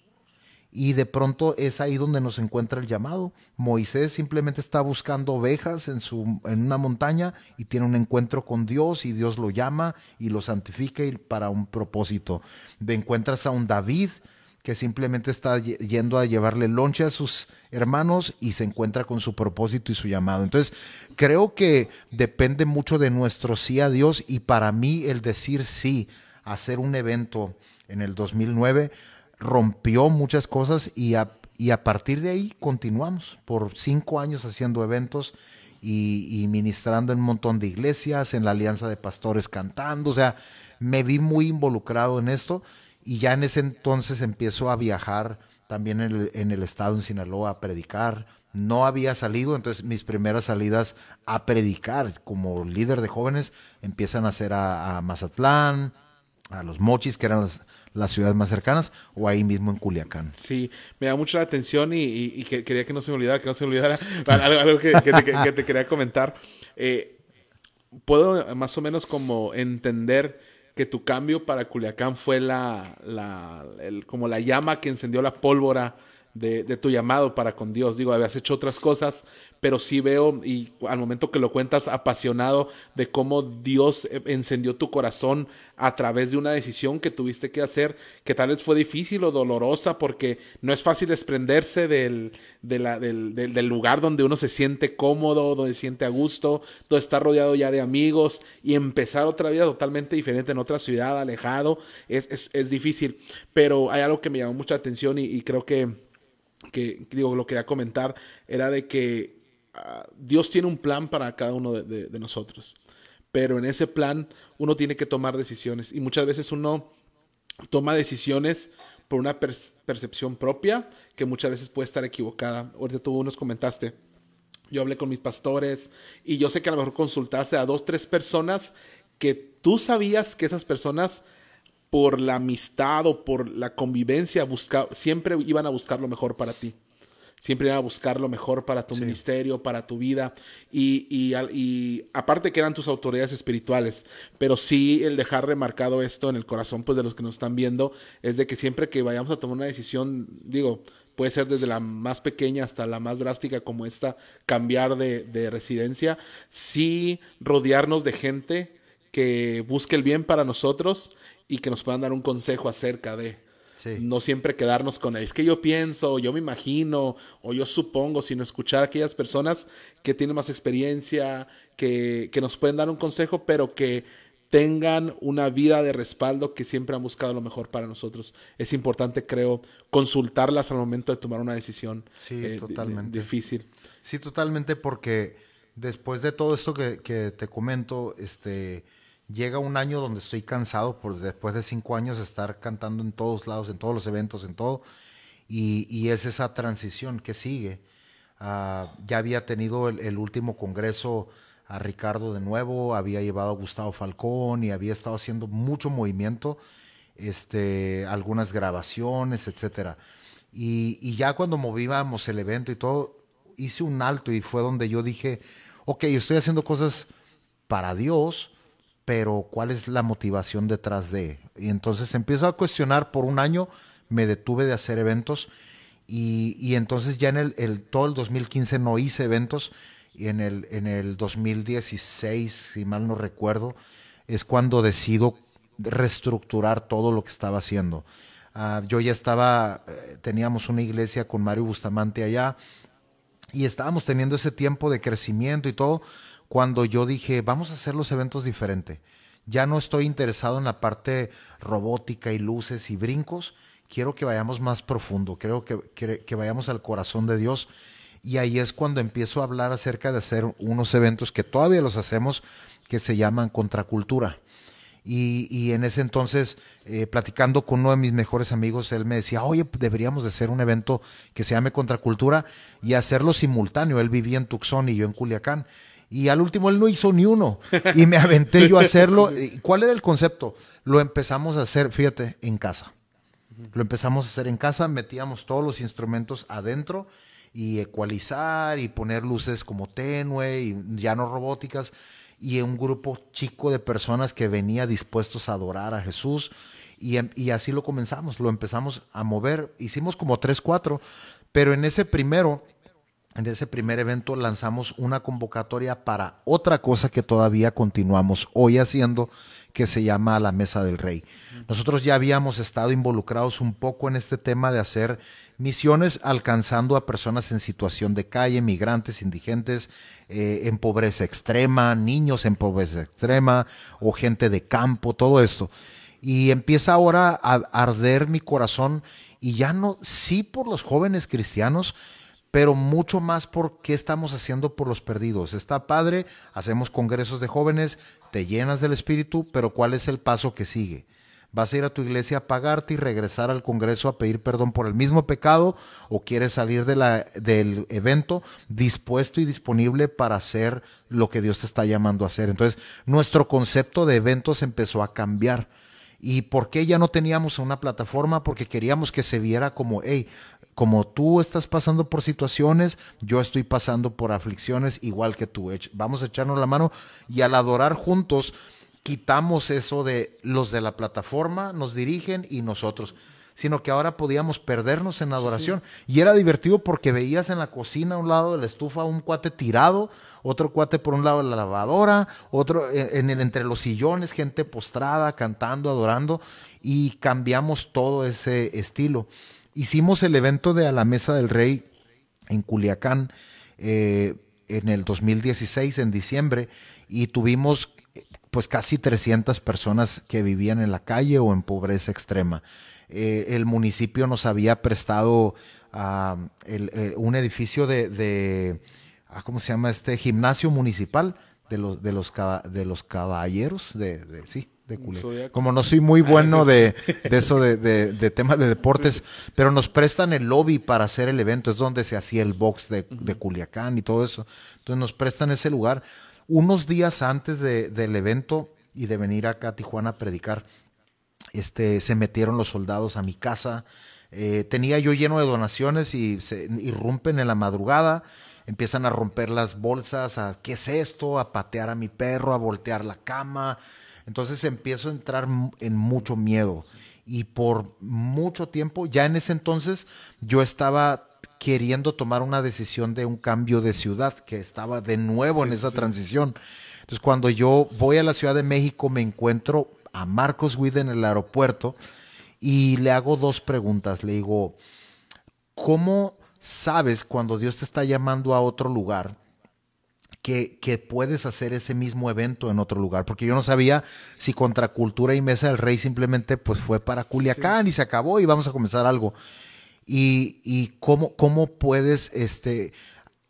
y de pronto es ahí donde nos encuentra el llamado. Moisés simplemente está buscando ovejas en, su, en una montaña y tiene un encuentro con Dios y Dios lo llama y lo santifica y para un propósito. Encuentras a un David que simplemente está yendo a llevarle lonche a sus hermanos y se encuentra con su propósito y su llamado. Entonces, creo que depende mucho de nuestro sí a Dios y para mí el decir sí hacer un evento en el 2009 rompió muchas cosas y a, y a, partir de ahí continuamos por cinco años haciendo eventos y, ministrando en un montón de iglesias, en la Alianza de Pastores cantando, o sea, me vi muy involucrado en esto y ya en ese entonces empiezo a viajar también en el, en el estado en Sinaloa a predicar. No había salido, entonces mis primeras salidas a predicar como líder de jóvenes empiezan a ser a, a Mazatlán, a los Mochis, que eran las, las ciudades más cercanas o ahí mismo en Culiacán. Sí, me da mucho la atención y, y, que, quería que no se me olvidara, que no se me olvidara algo, que, te, que, te, quería comentar. Eh, puedo más o menos como entender que tu cambio para Culiacán fue la, la como la llama que encendió la pólvora de, de, tu llamado para con Dios. Digo, habías hecho otras cosas, pero sí veo, y al momento que lo cuentas, apasionado de cómo Dios encendió tu corazón a través de una decisión que tuviste que hacer, que tal vez fue difícil o dolorosa, porque no es fácil desprenderse del, del, del lugar donde uno se siente cómodo, donde se siente a gusto, donde está rodeado ya de amigos, y empezar otra vida totalmente diferente en otra ciudad, alejado, es, es, es difícil. Pero hay algo que me llamó mucha atención y, y creo que que digo, lo quería comentar, era de que uh, Dios tiene un plan para cada uno de, nosotros. Pero en ese plan uno tiene que tomar decisiones. Y muchas veces uno toma decisiones por una per percepción propia que muchas veces puede estar equivocada. Ahorita tú nos comentaste. Yo hablé con mis pastores y yo sé que a lo mejor consultaste a dos, tres personas que tú sabías que esas personas por la amistad o por la convivencia, siempre iban a buscar lo mejor para ti. Siempre a buscar lo mejor para tu sí. ministerio, para tu vida. Y, y, y, aparte que eran tus autoridades espirituales, pero sí el dejar remarcado esto en el corazón pues, de los que nos están viendo, es de que siempre que vayamos a tomar una decisión, digo, puede ser desde la más pequeña hasta la más drástica como esta, cambiar de, de residencia, sí rodearnos de gente que busque el bien para nosotros y que nos puedan dar un consejo acerca de. Sí. No siempre quedarnos con, es que yo pienso, yo me imagino, o yo supongo, sino escuchar a aquellas personas que tienen más experiencia, que, que nos pueden dar un consejo, pero que tengan una vida de respaldo que siempre han buscado lo mejor para nosotros. Es importante, creo, consultarlas al momento de tomar una decisión Sí, eh, totalmente. difícil. Sí, totalmente, porque después de todo esto que, que te comento, este, llega un año donde estoy cansado por después de cinco años estar cantando en todos lados, en todos los eventos, en todo, y, y es esa transición que sigue. Ah, ya había tenido el, el último congreso a Ricardo de nuevo, había llevado a Gustavo Falcón y había estado haciendo mucho movimiento, este, algunas grabaciones, etcétera. Y, y ya cuando movíamos el evento y todo, hice un alto y fue donde yo dije, ok, estoy haciendo cosas para Dios, pero ¿cuál es la motivación detrás de? Y entonces empiezo a cuestionar por un año, me detuve de hacer eventos y, y entonces ya en el, el- todo el 2015 no hice eventos y en el, en el 2016, si mal no recuerdo, es cuando decido reestructurar todo lo que estaba haciendo. Ah, yo ya estaba, eh, teníamos una iglesia con Mario Bustamante allá, y estábamos teniendo ese tiempo de crecimiento y todo, cuando yo dije, vamos a hacer los eventos diferente. Ya no estoy interesado en la parte robótica y luces y brincos, quiero que vayamos más profundo, creo que, que, vayamos al corazón de Dios. Y ahí es cuando empiezo a hablar acerca de hacer unos eventos que todavía los hacemos, que se llaman contracultura. Y, y en ese entonces, eh, platicando con uno de mis mejores amigos, él me decía, oye, deberíamos de hacer un evento que se llame Contracultura y hacerlo simultáneo. Él vivía en Tucson y yo en Culiacán. Y al último él no hizo ni uno. Y me aventé yo a hacerlo. ¿Y ¿Cuál era el concepto? Lo empezamos a hacer, fíjate, en casa. Lo empezamos a hacer en casa, metíamos todos los instrumentos adentro y ecualizar y poner luces como tenue y ya no robóticas y un grupo chico de personas que venía dispuestos a adorar a Jesús y, em- y así lo comenzamos, lo empezamos a mover, hicimos como tres, cuatro, pero en ese primero, en ese primer evento lanzamos una convocatoria para otra cosa que todavía continuamos hoy haciendo, que se llama la Mesa del Rey. Nosotros ya habíamos estado involucrados un poco en este tema de hacer misiones alcanzando a personas en situación de calle, migrantes, indigentes, eh, en pobreza extrema, niños en pobreza extrema o gente de campo, todo esto. Y empieza ahora a arder mi corazón y ya no, sí por los jóvenes cristianos, pero mucho más por qué estamos haciendo por los perdidos. Está padre, hacemos congresos de jóvenes, te llenas del espíritu, pero ¿cuál es el paso que sigue? ¿Vas a ir a tu iglesia a pagarte y regresar al congreso a pedir perdón por el mismo pecado? ¿O quieres salir de la, del evento dispuesto y disponible para hacer lo que Dios te está llamando a hacer? Entonces, nuestro concepto de eventos empezó a cambiar. ¿Y por qué ya no teníamos una plataforma? Porque queríamos que se viera como, hey, como tú estás pasando por situaciones, yo estoy pasando por aflicciones igual que tú. Vamos a echarnos la mano y al adorar juntos, quitamos eso de los de la plataforma, nos dirigen y nosotros sino que ahora podíamos perdernos en adoración. Y era divertido porque veías en la cocina a un lado de la estufa un cuate tirado, otro cuate por un lado de la lavadora, otro en, en- entre los sillones, gente postrada, cantando, adorando, y cambiamos todo ese estilo. Hicimos el evento de A la Mesa del Rey en Culiacán eh, en el 2016, en diciembre, y tuvimos pues casi 300 personas que vivían en la calle o en pobreza extrema. Eh, el municipio nos había prestado ah, el- eh, un edificio de, de ah, ¿cómo se llama este? Gimnasio municipal de los, de los, de los caballeros, de- sí, de. Como no soy muy bueno de, de eso, de, de, de temas de deportes, pero nos prestan el lobby para hacer el evento, es donde se hacía el box de, de Culiacán y todo eso. Entonces nos prestan ese lugar. Unos días antes de- del evento y de venir acá a Tijuana a predicar, este, se metieron los soldados a mi casa. Eh, tenía yo lleno de donaciones y se irrumpen en la madrugada. Empiezan a romper las bolsas, a qué es esto, a patear a mi perro, a voltear la cama. Entonces empiezo a entrar en mucho miedo. Y por mucho tiempo, ya en ese entonces, yo estaba queriendo tomar una decisión de un cambio de ciudad, que estaba de nuevo en esa transición. Entonces, cuando yo voy a la Ciudad de México, me encuentro a Marcos Witt en el aeropuerto y le hago dos preguntas. Le digo, ¿cómo sabes cuando Dios te está llamando a otro lugar que, que, puedes hacer ese mismo evento en otro lugar, porque yo no sabía si Contracultura y Mesa del Rey simplemente pues fue para Culiacán y se acabó y vamos a comenzar algo. Y, y cómo, cómo puedes este,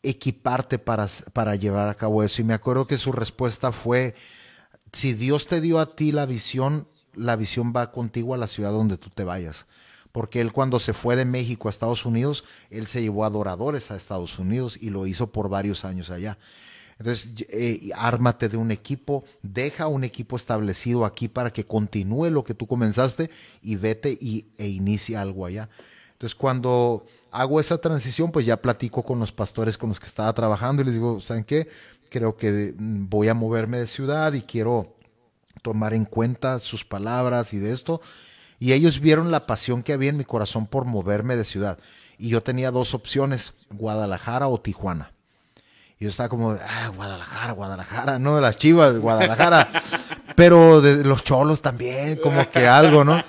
equiparte para, para llevar a cabo eso. Y me acuerdo que su respuesta fue, si Dios te dio a ti la visión, la visión va contigo a la ciudad donde tú te vayas porque él cuando se fue de México a Estados Unidos, él se llevó adoradores a Estados Unidos y lo hizo por varios años allá. Entonces, eh, ármate de un equipo, deja un equipo establecido aquí para que continúe lo que tú comenzaste y vete y, e inicia algo allá. Entonces, cuando hago esa transición, pues ya platico con los pastores con los que estaba trabajando y les digo, ¿saben qué? Creo que voy a moverme de ciudad y quiero tomar en cuenta sus palabras y de esto y ellos vieron la pasión que había en mi corazón por moverme de ciudad. Y yo tenía dos opciones, Guadalajara o Tijuana. Yo estaba como, ah, Guadalajara, Guadalajara, no de las chivas, Guadalajara, pero de los cholos también, como que algo, ¿no?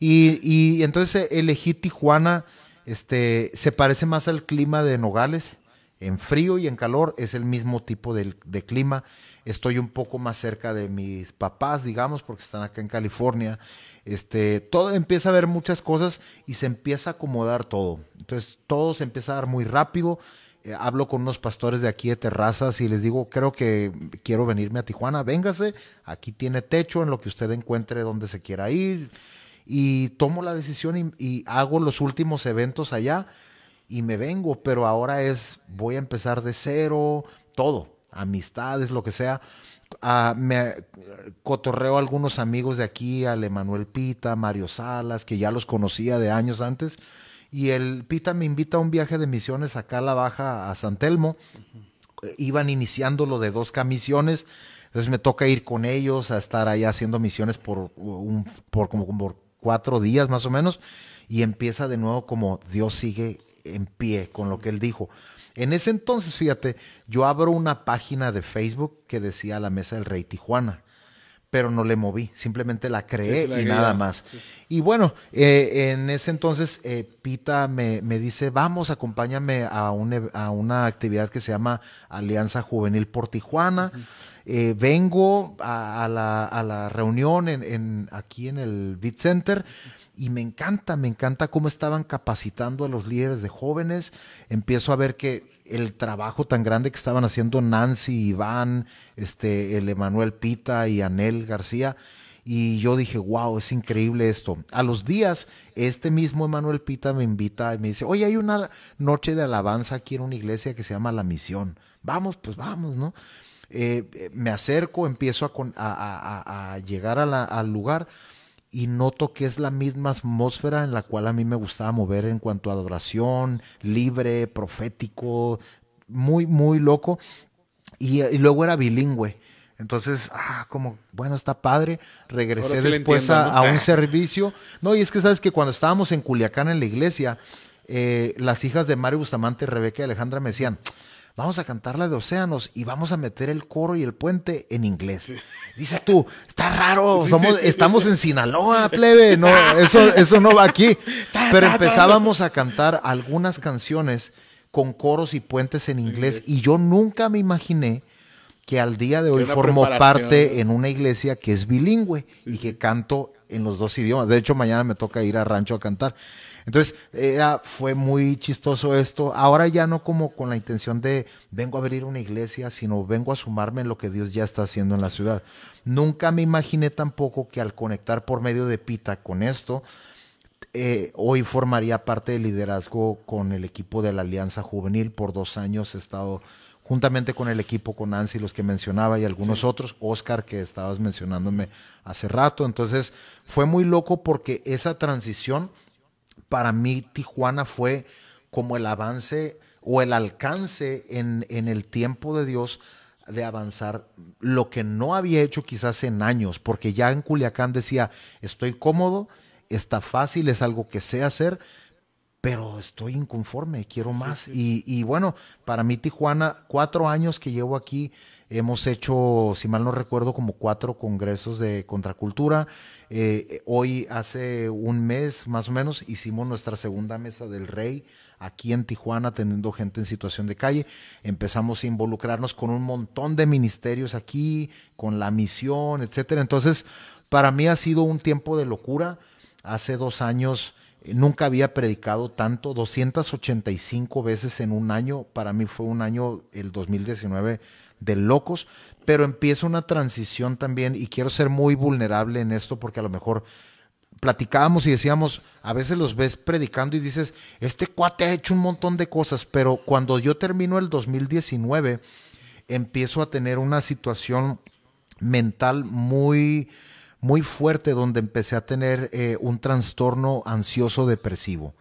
Y, y entonces elegí Tijuana, este, se parece más al clima de Nogales, en frío y en calor es el mismo tipo de, de, clima. Estoy un poco más cerca de mis papás, digamos, porque están acá en California este, todo empieza a ver muchas cosas y se empieza a acomodar todo. Entonces todo se empieza a dar muy rápido. Eh, hablo con unos pastores de aquí de Terrazas y les digo, creo que quiero venirme a Tijuana, véngase, aquí tiene techo en lo que usted encuentre donde se quiera ir. Y tomo la decisión y, hago los últimos eventos allá y me vengo, pero ahora es, voy a empezar de cero, todo, amistades, lo que sea me cotorreo a algunos amigos de aquí, al Emanuel Pita, Mario Salas, que ya los conocía de años antes. Y el Pita me invita a un viaje de misiones acá a la Baja, a San Telmo. Iban iniciando lo de dos camisiones. Entonces me toca ir con ellos a estar allá haciendo misiones por, un, por como por cuatro días más o menos. Y empieza de nuevo como Dios sigue en pie con lo que él dijo. En ese entonces, fíjate, yo abro una página de Facebook que decía La Mesa del Rey Tijuana, pero no le moví, simplemente la creé y nada más. Y bueno, eh, en ese entonces eh, Pita me, dice, vamos, acompáñame a, a, una actividad que se llama Alianza Juvenil por Tijuana. Eh, vengo a, la, reunión en, aquí en el Beat Center y me encanta, me encanta cómo estaban capacitando a los líderes de jóvenes. Empiezo a ver que el trabajo tan grande que estaban haciendo Nancy, Iván, este, el Emanuel Pita y Anel García. Y yo dije, wow, es increíble esto. A los días, este mismo Emanuel Pita me invita y me dice, oye, hay una noche de alabanza aquí en una iglesia que se llama La Misión. Vamos, pues vamos, ¿no? Eh, eh, me acerco, empiezo a, llegar al lugar y noto que es la misma atmósfera en la cual a mí me gustaba mover en cuanto a adoración, libre, profético, muy, muy loco. Y, luego era bilingüe. Entonces, ah, como, bueno, está padre. Regresé después a, un servicio. No, y es que sabes que cuando estábamos en Culiacán en la iglesia, eh, las hijas de Mario Bustamante, Rebeca y Alejandra me decían, vamos a cantar la de Océanos y vamos a meter el coro y el puente en inglés. Dices tú, está raro, somos, estamos en Sinaloa, plebe, no, eso, eso no va aquí. Pero empezábamos a cantar algunas canciones con coros y puentes en inglés y yo nunca me imaginé que al día de hoy formo parte en una iglesia que es bilingüe y que canto en los dos idiomas. De hecho, mañana me toca ir a rancho a cantar. Entonces, era, fue muy chistoso esto. Ahora ya no como con la intención de vengo a abrir una iglesia, sino vengo a sumarme en lo que Dios ya está haciendo en la ciudad. Nunca me imaginé tampoco que al conectar por medio de Pita con esto, eh, hoy formaría parte del liderazgo con el equipo de la Alianza Juvenil. Por dos años he estado juntamente con el equipo, con Nancy, los que mencionaba y algunos otros, Oscar, que estabas mencionándome hace rato. Entonces, fue muy loco porque esa transición para mí Tijuana fue como el avance o el alcance en, en el tiempo de Dios de avanzar lo que no había hecho quizás en años, porque ya en Culiacán decía, estoy cómodo, está fácil, es algo que sé hacer, pero estoy inconforme, quiero más. Y, y, bueno, para mí Tijuana, cuatro años que llevo aquí, Hemos hecho, si mal no recuerdo, como cuatro congresos de contracultura. Eh, hoy, hace un mes más o menos, hicimos nuestra segunda mesa del rey aquí en Tijuana, teniendo gente en situación de calle. Empezamos a involucrarnos con un montón de ministerios aquí, con la misión, etcétera. Entonces, para mí ha sido un tiempo de locura. Hace dos años eh, nunca había predicado tanto, 285 veces en un año. Para mí fue un año, el 2019, de locos, pero empieza una transición también y quiero ser muy vulnerable en esto porque a lo mejor platicábamos y decíamos, a veces los ves predicando y dices, este cuate ha hecho un montón de cosas, pero cuando yo termino el 2019, empiezo a tener una situación mental muy, muy fuerte donde empecé a tener eh, un trastorno ansioso depresivo.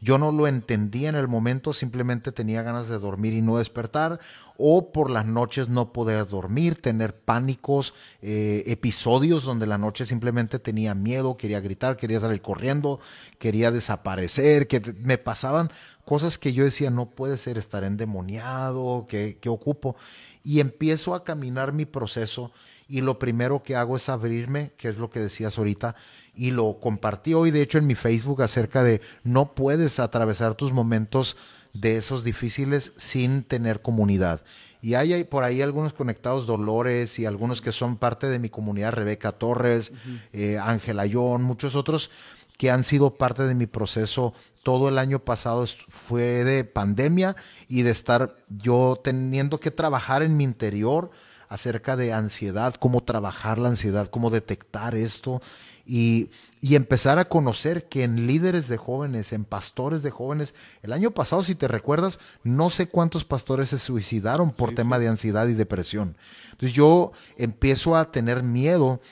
Yo no lo entendía en el momento, simplemente tenía ganas de dormir y no despertar, o por las noches no poder dormir, tener pánicos, eh, episodios donde la noche simplemente tenía miedo, quería gritar, quería salir corriendo, quería desaparecer, que me pasaban cosas que yo decía, no puede ser estar endemoniado, que, que ocupo. Y empiezo a caminar mi proceso y lo primero que hago es abrirme, que es lo que decías ahorita, y lo compartí hoy, de hecho, en mi Facebook acerca de no puedes atravesar tus momentos de esos difíciles sin tener comunidad. Y hay, por ahí algunos conectados, Dolores y algunos que son parte de mi comunidad, Rebeca Torres, eh, Ángela Ayón, muchos otros que han sido parte de mi proceso. Todo el año pasado fue de pandemia y de estar yo teniendo que trabajar en mi interior acerca de ansiedad, cómo trabajar la ansiedad, cómo detectar esto y, empezar a conocer que en líderes de jóvenes, en pastores de jóvenes, el año pasado, si te recuerdas, no sé cuántos pastores se suicidaron por tema de ansiedad y depresión. Entonces yo empiezo a tener miedo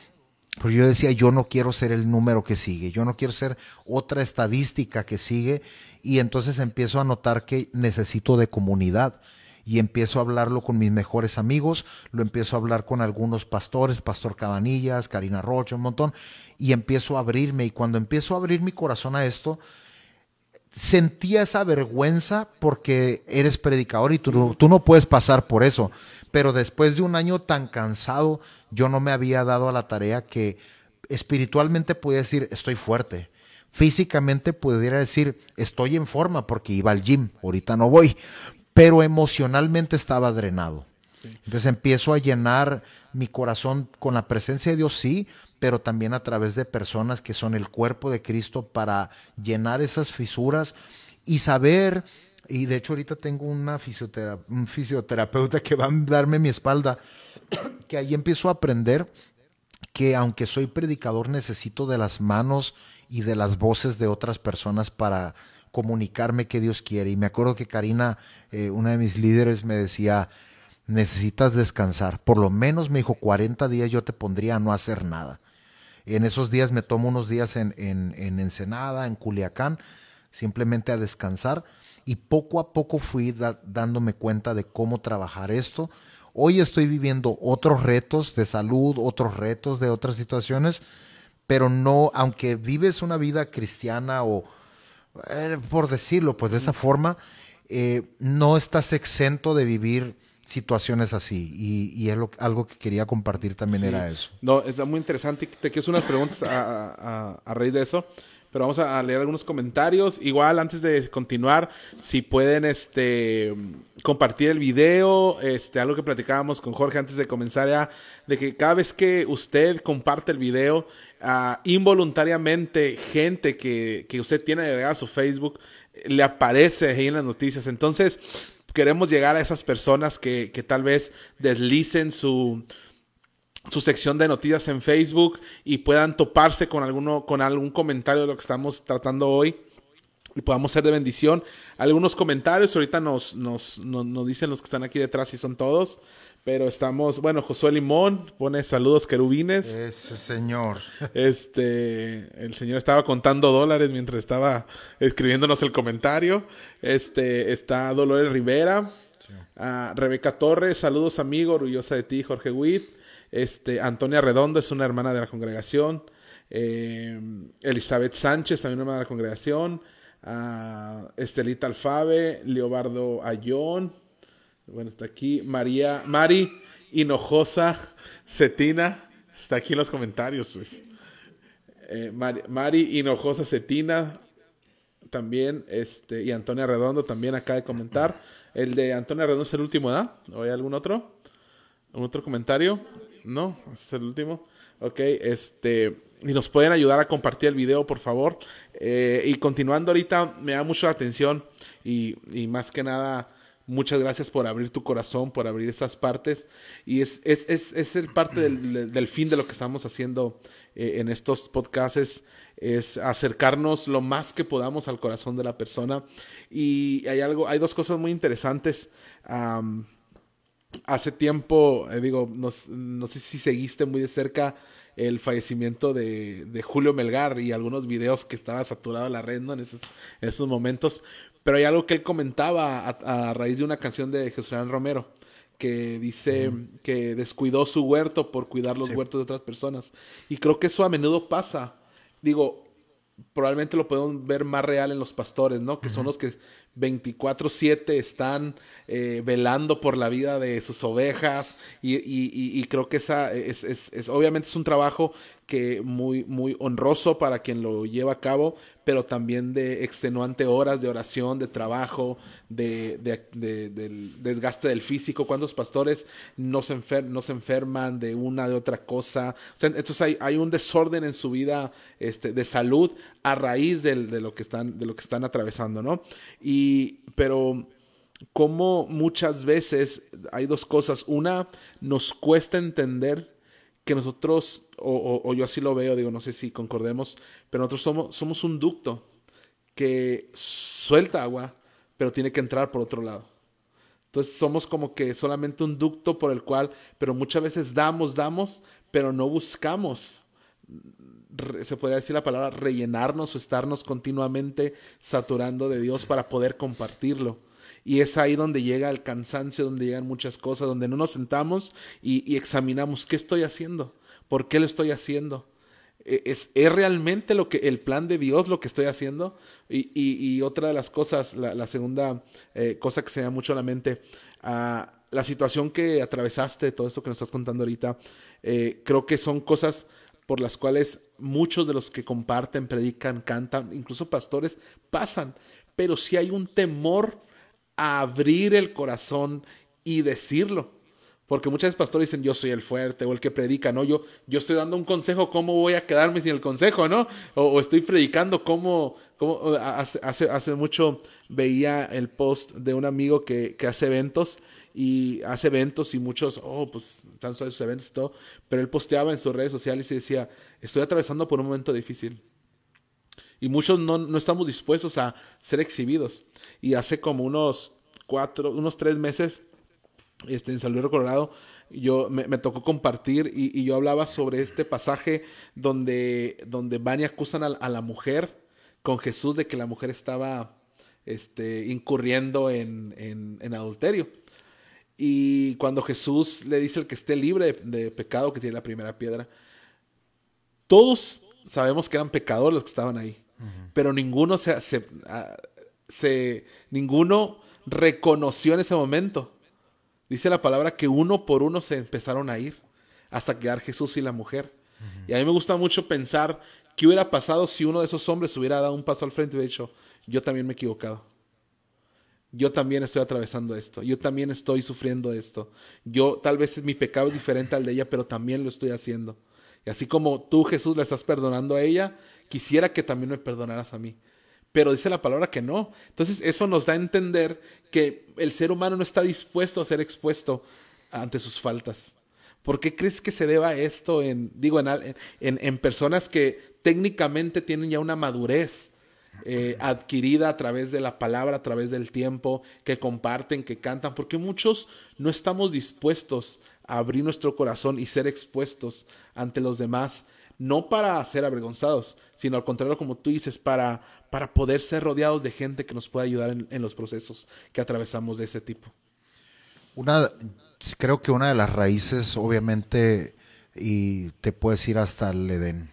porque yo decía, yo no quiero ser el número que sigue, yo no quiero ser otra estadística que sigue, y entonces empiezo a notar que necesito de comunidad y empiezo a hablarlo con mis mejores amigos, lo empiezo a hablar con algunos pastores, Pastor Cabanillas, Karina Rocha, un montón, y empiezo a abrirme. Y cuando empiezo a abrir mi corazón a esto, sentía esa vergüenza porque eres predicador y tú, tú no puedes pasar por eso. Pero después de un año tan cansado, yo no me había dado a la tarea que espiritualmente podía decir, estoy fuerte. Físicamente pudiera decir, estoy en forma porque iba al gym, ahorita no voy, pero emocionalmente estaba drenado. Entonces empiezo a llenar mi corazón con la presencia de Dios, sí, pero también a través de personas que son el cuerpo de Cristo para llenar esas fisuras y saber, y de hecho ahorita tengo una un fisioterapeuta que va a darme mi espalda, que ahí empiezo a aprender que aunque soy predicador necesito de las manos y de las voces de otras personas para comunicarme qué Dios quiere. Y me acuerdo que Karina, eh, una de mis líderes, me decía, necesitas descansar. Por lo menos me dijo, 40 días yo te pondría a no hacer nada. En esos días me tomo unos días en, en, en Ensenada, en Culiacán, simplemente a descansar. Y poco a poco fui dándome cuenta de cómo trabajar esto. Hoy estoy viviendo otros retos de salud, otros retos de otras situaciones, pero no, aunque vives una vida cristiana o, eh, por decirlo, pues de esa forma, eh, no estás exento de vivir situaciones así. Y, es lo, algo que quería compartir también era eso. No, está muy interesante. Te quiero hacer unas preguntas a, raíz de eso. Pero vamos a leer algunos comentarios. Igual, antes de continuar, si pueden este, compartir el video, este, algo que platicábamos con Jorge antes de comenzar ya, de que cada vez que usted comparte el video, involuntariamente gente que, usted tiene agregada a su Facebook le aparece ahí en las noticias. Entonces, queremos llegar a esas personas que, tal vez deslicen su, su sección de noticias en Facebook y puedan toparse con, alguno, con algún comentario de lo que estamos tratando hoy y podamos ser de bendición. Algunos comentarios, ahorita nos, nos, nos dicen los que están aquí detrás si son todos. Pero estamos, bueno, Josué Limón pone saludos querubines. Ese señor. Este, el señor estaba contando dólares mientras estaba escribiéndonos el comentario. Este, está Dolores Rivera. Ah, Rebeca Torres, saludos amigo, orgullosa de ti, Jorge Witt. Este, Antonia Redondo es una hermana de la congregación. Eh, Elizabeth Sánchez, también una hermana de la congregación. Ah, Estelita Alfabe, Leobardo Ayón. Bueno, está aquí María, Mari Hinojosa Cetina está aquí en los comentarios, pues. Eh, Mari, Hinojosa Cetina también, este, y Antonia Redondo también acaba de comentar. El de Antonia Redondo es el último, ¿verdad? ¿O hay algún otro? ¿Un otro comentario? No, es el último. Ok, este, y nos pueden ayudar a compartir el video, por favor. Eh, y continuando ahorita, me da mucho la atención y, y, más que nada, muchas gracias por abrir tu corazón, por abrir esas partes. Y es, es, es, es el parte del, del, fin de lo que estamos haciendo eh, en estos podcasts, es acercarnos lo más que podamos al corazón de la persona. Y hay algo, hay dos cosas muy interesantes. hace tiempo, eh, digo, no, no sé si seguiste muy de cerca el fallecimiento de, de, Julio Melgar y algunos videos que estaba saturado la red en, esos, en, esos, momentos. Pero hay algo que él comentaba a, a raíz de una canción de Jesús Romero que dice que descuidó su huerto por cuidar los huertos de otras personas. Y creo que eso a menudo pasa. Digo, probablemente lo podemos ver más real en los pastores, ¿no? Que son los que 24/7 están eh, velando por la vida de sus ovejas y, y, y creo que esa es, es, es, obviamente es un trabajo que muy, muy honroso para quien lo lleva a cabo, pero también de extenuante horas de oración, de trabajo, de, desgaste del físico. ¿Cuántos pastores no se, no se enferman de una, de otra cosa? Entonces hay, hay, un desorden en su vida este, de salud a raíz de, lo que están, de lo que están atravesando, ¿no? Y, pero como muchas veces hay dos cosas. Una, nos cuesta entender que nosotros, o, o, yo así lo veo, digo, no sé si concordemos, pero nosotros somos, somos un ducto que suelta agua, pero tiene que entrar por otro lado. Entonces somos como que solamente un ducto por el cual, pero muchas veces damos, damos, pero no buscamos, se podría decir la palabra, rellenarnos o estarnos continuamente saturando de Dios para poder compartirlo. Y es ahí donde llega el cansancio, donde llegan muchas cosas, donde no nos sentamos y, examinamos qué estoy haciendo, por qué lo estoy haciendo. E, ¿Es, ¿Es, realmente lo que el plan de Dios lo que estoy haciendo? Y, y, otra de las cosas, la, la segunda eh, cosa que se me da mucho a la mente, uh, la situación que atravesaste, todo esto que nos estás contando ahorita, eh, creo que son cosas por las cuales muchos de los que comparten, predican, cantan, incluso pastores, pasan. Pero si hay un temor abrir el corazón y decirlo. Porque muchas veces pastores dicen, yo soy el fuerte o el que predica, ¿no? Yo, yo estoy dando un consejo, ¿cómo voy a quedarme sin el consejo, ¿no? O, estoy predicando, ¿cómo? hace, hace, hace, mucho veía el post de un amigo que, que, hace eventos y hace eventos y muchos, oh, pues están sus eventos y todo, pero él posteaba en sus redes sociales y decía, estoy atravesando por un momento difícil. Y muchos no, no estamos dispuestos a ser exhibidos. Y hace como unos cuatro, unos tres meses, este, en San Luis Colorado, yo me, me tocó compartir y, y, yo hablaba sobre este pasaje donde, donde van y acusan a, a, la mujer con Jesús de que la mujer estaba este, incurriendo en, en, en, adulterio. Y cuando Jesús le dice el que esté libre de, de pecado, que tiene la primera piedra, todos sabemos que eran pecadores los que estaban ahí, uh -huh. pero ninguno se, se, se, ninguno reconoció en ese momento. Dice la palabra que uno por uno se empezaron a ir hasta quedar Jesús y la mujer. Uh -huh. Y a mí me gusta mucho pensar qué hubiera pasado si uno de esos hombres hubiera dado un paso al frente y hubiera dicho, yo también me he equivocado. Yo también estoy atravesando esto. Yo también estoy sufriendo esto. Yo tal vez mi pecado es diferente al de ella, pero también lo estoy haciendo. Y así como tú, Jesús, le estás perdonando a ella, quisiera que también me perdonaras a mí pero dice la palabra que no. Entonces eso nos da a entender que el ser humano no está dispuesto a ser expuesto ante sus faltas. ¿Por qué crees que se deba esto en, digo, en, en, en personas que técnicamente tienen ya una madurez eh, adquirida a través de la palabra, a través del tiempo, que comparten, que cantan? Porque muchos no estamos dispuestos a abrir nuestro corazón y ser expuestos ante los demás no para ser avergonzados, sino al contrario, como tú dices, para, para poder ser rodeados de gente que nos pueda ayudar en, en los procesos que atravesamos de ese tipo. Una, creo que una de las raíces, obviamente, y te puedes ir hasta el Edén,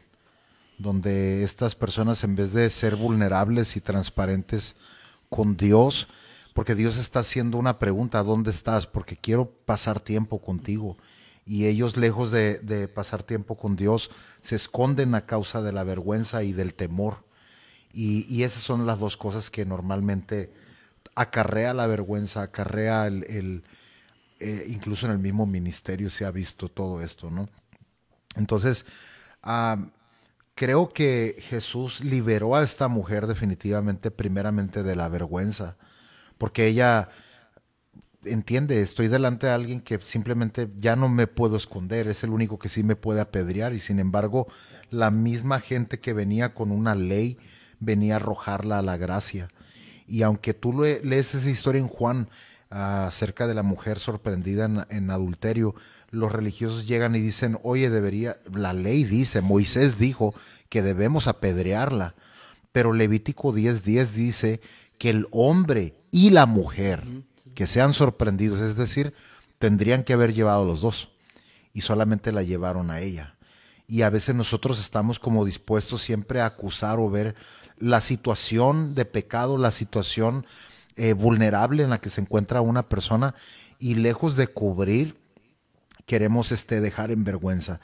donde estas personas, en vez de ser vulnerables y transparentes con Dios, porque Dios está haciendo una pregunta, ¿dónde estás? Porque quiero pasar tiempo contigo. Y ellos, lejos de, pasar tiempo con Dios, se esconden a causa de la vergüenza y del temor. Y, esas son las dos cosas que normalmente acarrea la vergüenza, acarrea el, eh, incluso en el mismo ministerio se ha visto todo esto, ¿no? Entonces, creo que Jesús liberó a esta mujer definitivamente, primeramente de la vergüenza, porque ella entiende, estoy delante de alguien que simplemente ya no me puedo esconder, es el único que sí me puede apedrear y sin embargo la misma gente que venía con una ley venía a arrojarla a la gracia. Y aunque tú lees esa historia en Juan ah, acerca de la mujer sorprendida en, adulterio, los religiosos llegan y dicen, oye, debería, la ley dice, Moisés dijo que debemos apedrearla, pero Levítico 10:10 dice que el hombre y la mujer que sean sorprendidos, es decir, tendrían que haber llevado los dos y solamente la llevaron a ella. Y a veces nosotros estamos como dispuestos siempre a acusar o ver la situación de pecado, la situación eh, vulnerable en la que se encuentra una persona y lejos de cubrir, queremos este, dejar en vergüenza.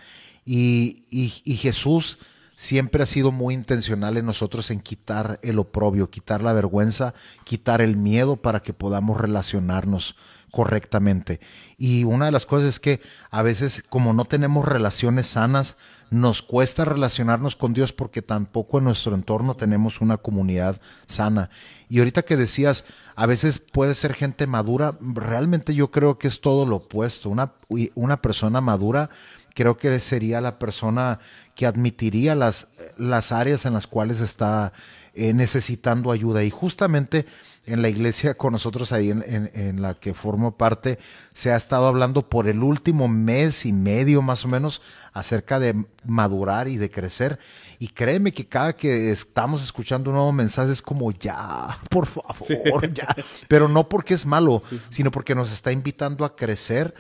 Y, y, Jesús siempre ha sido muy intencional en nosotros en quitar el oprobio, quitar la vergüenza, quitar el miedo para que podamos relacionarnos correctamente. Y una de las cosas es que a veces como no tenemos relaciones sanas, nos cuesta relacionarnos con Dios porque tampoco en nuestro entorno tenemos una comunidad sana. Y ahorita que decías, a veces puede ser gente madura, realmente yo creo que es todo lo opuesto. Una, una persona madura creo que sería la persona que admitiría las, las áreas en las cuales está eh, necesitando ayuda. Y justamente en la iglesia con nosotros ahí en, la que formo parte, se ha estado hablando por el último mes y medio más o menos acerca de madurar y de crecer. Y créeme que cada que estamos escuchando un nuevo mensaje es como ya, por favor, ya. Pero no porque es malo, sino porque nos está invitando a crecer.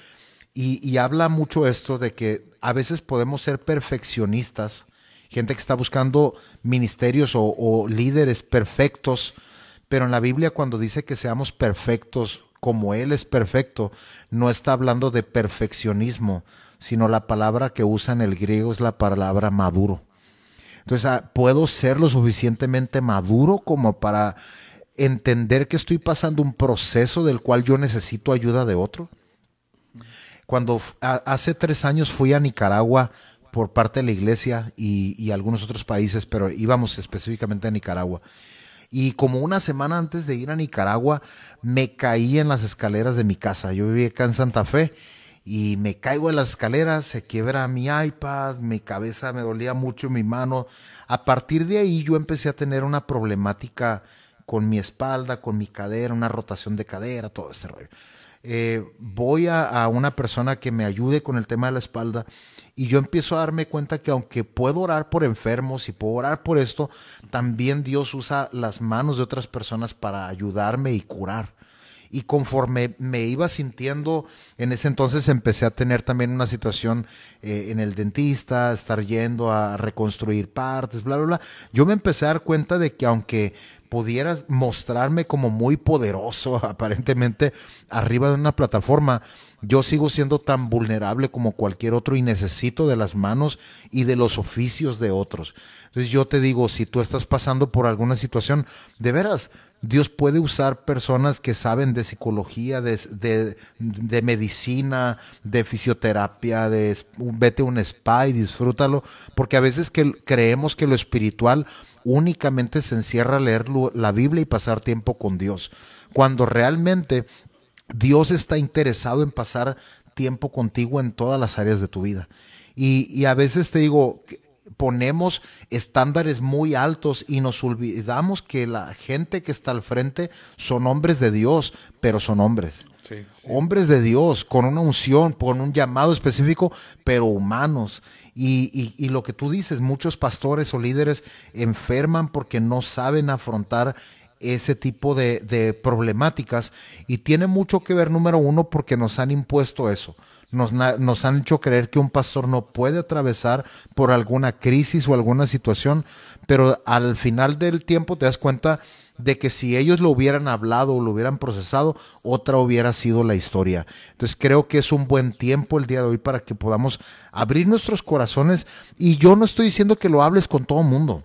Y, habla mucho esto de que a veces podemos ser perfeccionistas, gente que está buscando ministerios o líderes perfectos, pero en la Biblia cuando dice que seamos perfectos como Él es perfecto, no está hablando de perfeccionismo, sino la palabra que usa en el griego es la palabra maduro. Entonces, ah, ¿puedo ser lo suficientemente maduro como para entender que estoy pasando un proceso del cual yo necesito ayuda de otro? Cuando hace tres años fui a Nicaragua por parte de la iglesia y, algunos otros países, pero íbamos específicamente a Nicaragua. Y como una semana antes de ir a Nicaragua, me caí en las escaleras de mi casa. Yo vivía acá en Santa Fe y me caigo en las escaleras, se quiebra mi iPad, mi cabeza me dolía mucho, mi mano. A partir de ahí yo empecé a tener una problemática con mi espalda, con mi cadera, una rotación de cadera, todo ese rollo. Eh, voy a, una persona que me ayude con el tema de la espalda y yo empiezo a darme cuenta que aunque puedo orar por enfermos y puedo orar por esto, también Dios usa las manos de otras personas para ayudarme y curar. Y conforme me iba sintiendo, en ese entonces empecé a tener también una situación eh, en el dentista, estar yendo a reconstruir partes, bla, bla, bla. Yo me empecé a dar cuenta de que aunque pudieras mostrarme como muy poderoso, aparentemente arriba de una plataforma, yo sigo siendo tan vulnerable como cualquier otro y necesito de las manos y de los oficios de otros. Entonces yo te digo, si tú estás pasando por alguna situación, de veras, Dios puede usar personas que saben de psicología, de, de, medicina, de fisioterapia, de vete a un spa y disfrútalo, porque a veces que creemos que lo espiritual únicamente se encierra a leer la Biblia y pasar tiempo con Dios, cuando realmente Dios está interesado en pasar tiempo contigo en todas las áreas de tu vida. Y, a veces te digo, ponemos estándares muy altos y nos olvidamos que la gente que está al frente son hombres de Dios, pero son hombres. Hombres de Dios, con una unción, con un llamado específico, pero humanos. Y, y, lo que tú dices, muchos pastores o líderes enferman porque no saben afrontar ese tipo de, de, problemáticas y tiene mucho que ver, número uno, porque nos han impuesto eso. Nos, nos, han hecho creer que un pastor no puede atravesar por alguna crisis o alguna situación, pero al final del tiempo te das cuenta de que si ellos lo hubieran hablado o lo hubieran procesado, otra hubiera sido la historia. Entonces creo que es un buen tiempo el día de hoy para que podamos abrir nuestros corazones y yo no estoy diciendo que lo hables con todo mundo.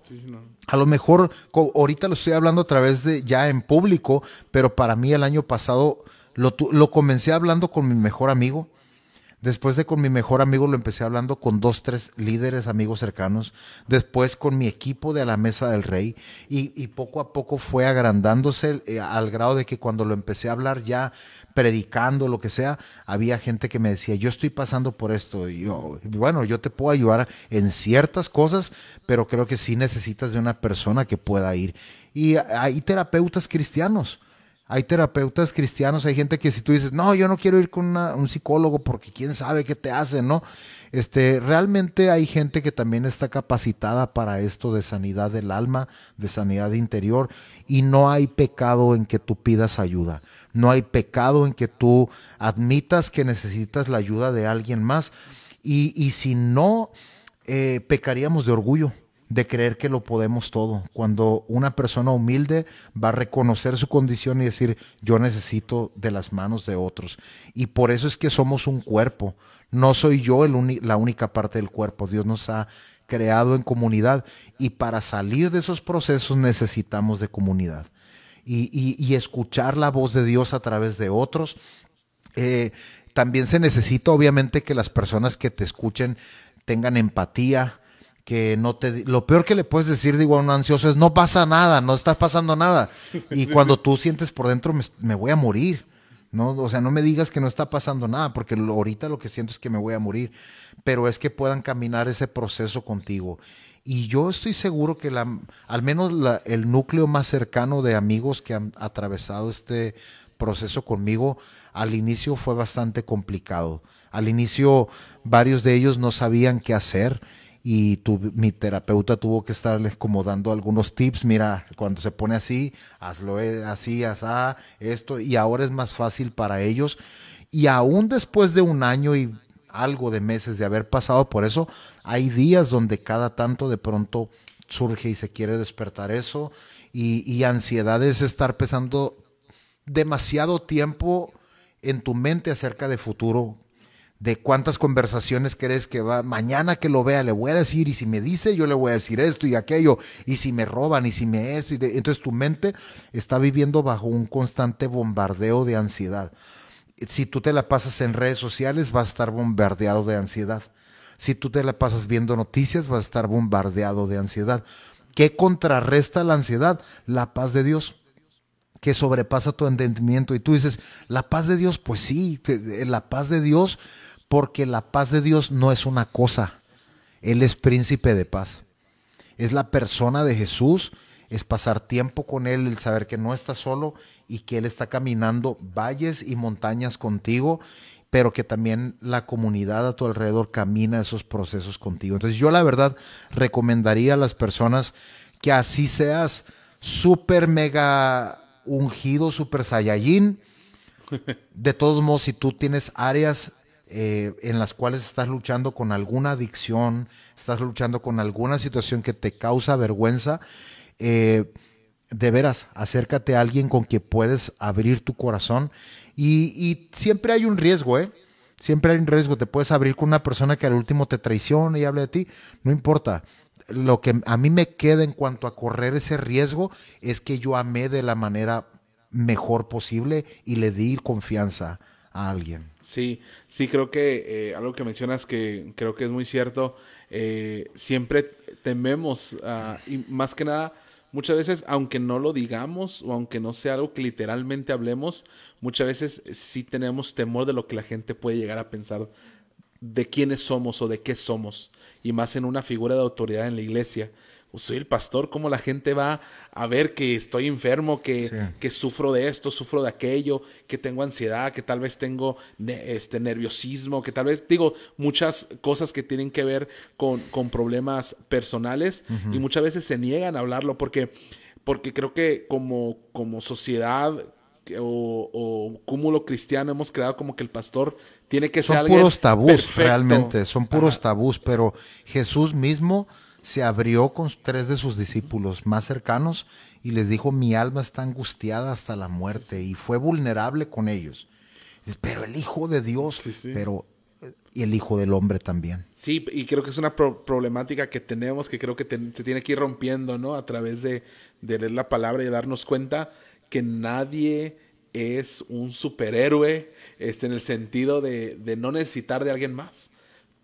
A lo mejor ahorita lo estoy hablando a través de ya en público, pero para mí el año pasado lo, lo comencé hablando con mi mejor amigo Después de con mi mejor amigo lo empecé hablando con dos, tres líderes, amigos cercanos. Después con mi equipo de la Mesa del Rey. Y, poco a poco fue agrandándose eh, al grado de que cuando lo empecé a hablar ya predicando, lo que sea, había gente que me decía, yo estoy pasando por esto. Y yo, bueno, yo te puedo ayudar en ciertas cosas, pero creo que sí necesitas de una persona que pueda ir. Y hay terapeutas cristianos hay terapeutas cristianos, hay gente que si tú dices, no, yo no quiero ir con un psicólogo porque quién sabe qué te hace, ¿no? Este, realmente hay gente que también está capacitada para esto de sanidad del alma, de sanidad interior, y no hay pecado en que tú pidas ayuda. No hay pecado en que tú admitas que necesitas la ayuda de alguien más. Y, y si no, eh, pecaríamos de orgullo de creer que lo podemos todo. Cuando una persona humilde va a reconocer su condición y decir, yo necesito de las manos de otros. Y por eso es que somos un cuerpo. No soy yo el la única parte del cuerpo. Dios nos ha creado en comunidad y para salir de esos procesos necesitamos de comunidad. Y, escuchar la voz de Dios a través de otros. Eh, también se necesita obviamente que las personas que te escuchen tengan empatía, que no te lo peor que le puedes decir digo a un ansioso es no pasa nada, no está pasando nada. Y cuando tú sientes por dentro me, voy a morir. No, o sea, no me digas que no está pasando nada, porque ahorita lo que siento es que me voy a morir, pero es que puedan caminar ese proceso contigo. Y yo estoy seguro que la, al menos el núcleo más cercano de amigos que han atravesado este proceso conmigo, al inicio fue bastante complicado. Al inicio varios de ellos no sabían qué hacer y mi terapeuta tuvo que estarles como dando algunos tips, mira, cuando se pone así, hazlo eh, así, así, esto, y ahora es más fácil para ellos. Y aún después de un año y algo de meses de haber pasado por eso, hay días donde cada tanto de pronto surge y se quiere despertar eso, y, y ansiedad es estar pensando demasiado tiempo en tu mente acerca de futuro, de cuántas conversaciones crees que va, mañana que lo vea le voy a decir, y si me dice, yo le voy a decir esto y aquello, y si me roban, y si me esto, y entonces tu mente está viviendo bajo un constante bombardeo de ansiedad. Si tú te la pasas en redes sociales, vas a estar bombardeado de ansiedad. Si tú te la pasas viendo noticias, vas a estar bombardeado de ansiedad. ¿Qué contrarresta la ansiedad? La paz de Dios que sobrepasa tu entendimiento. Y tú dices, la paz de Dios, pues sí, la paz de Dios porque la paz de Dios no es una cosa, Él es príncipe de paz. Es la persona de Jesús, es pasar tiempo con Él, el saber que no estás solo y que Él está caminando valles y montañas contigo, pero que también la comunidad a tu alrededor camina esos procesos contigo. Entonces yo la verdad recomendaría a las personas que así seas súper mega ungido, super saiyajin. De todos modos, si tú tienes áreas eh, en las cuales estás luchando con alguna adicción, estás luchando con alguna situación que te causa vergüenza, eh, de veras, acércate a alguien con quien puedes abrir tu corazón. Y, siempre hay un riesgo, ¿eh? Siempre hay un riesgo. Te puedes abrir con una persona que al último te traiciona y hable de ti. No importa. Lo que a mí me queda en cuanto a correr ese riesgo es que yo amé de la manera mejor posible y le di confianza a alguien. Sí, sí, creo que eh, algo que mencionas que creo que es muy cierto, eh, siempre tememos, ah, y más que nada, muchas veces, aunque no lo digamos o aunque no sea algo que literalmente hablemos, muchas veces sí tenemos temor de lo que la gente puede llegar a pensar de quiénes somos o de qué somos, y más en una figura de autoridad en la iglesia pues soy el pastor, ¿cómo la gente va a ver que estoy enfermo, que, que, sufro de esto, sufro de aquello, que tengo ansiedad, que tal vez tengo este nerviosismo, que tal vez digo muchas cosas que tienen que ver con, con problemas personales y muchas veces se niegan a hablarlo porque, porque creo que como, como sociedad o, o, cúmulo cristiano hemos creado como que el pastor tiene que ser son puros tabús realmente son puros tabús pero Jesús mismo se abrió con tres de sus discípulos más cercanos y les dijo, mi alma está angustiada hasta la muerte y fue vulnerable con ellos. Pero el Hijo de Dios, pero y el Hijo del Hombre también. Sí, y creo que es una problemática que tenemos, que creo que se tiene que ir rompiendo, ¿no? A través de, de leer la palabra y darnos cuenta que nadie es un superhéroe este, en el sentido de, de no necesitar de alguien más.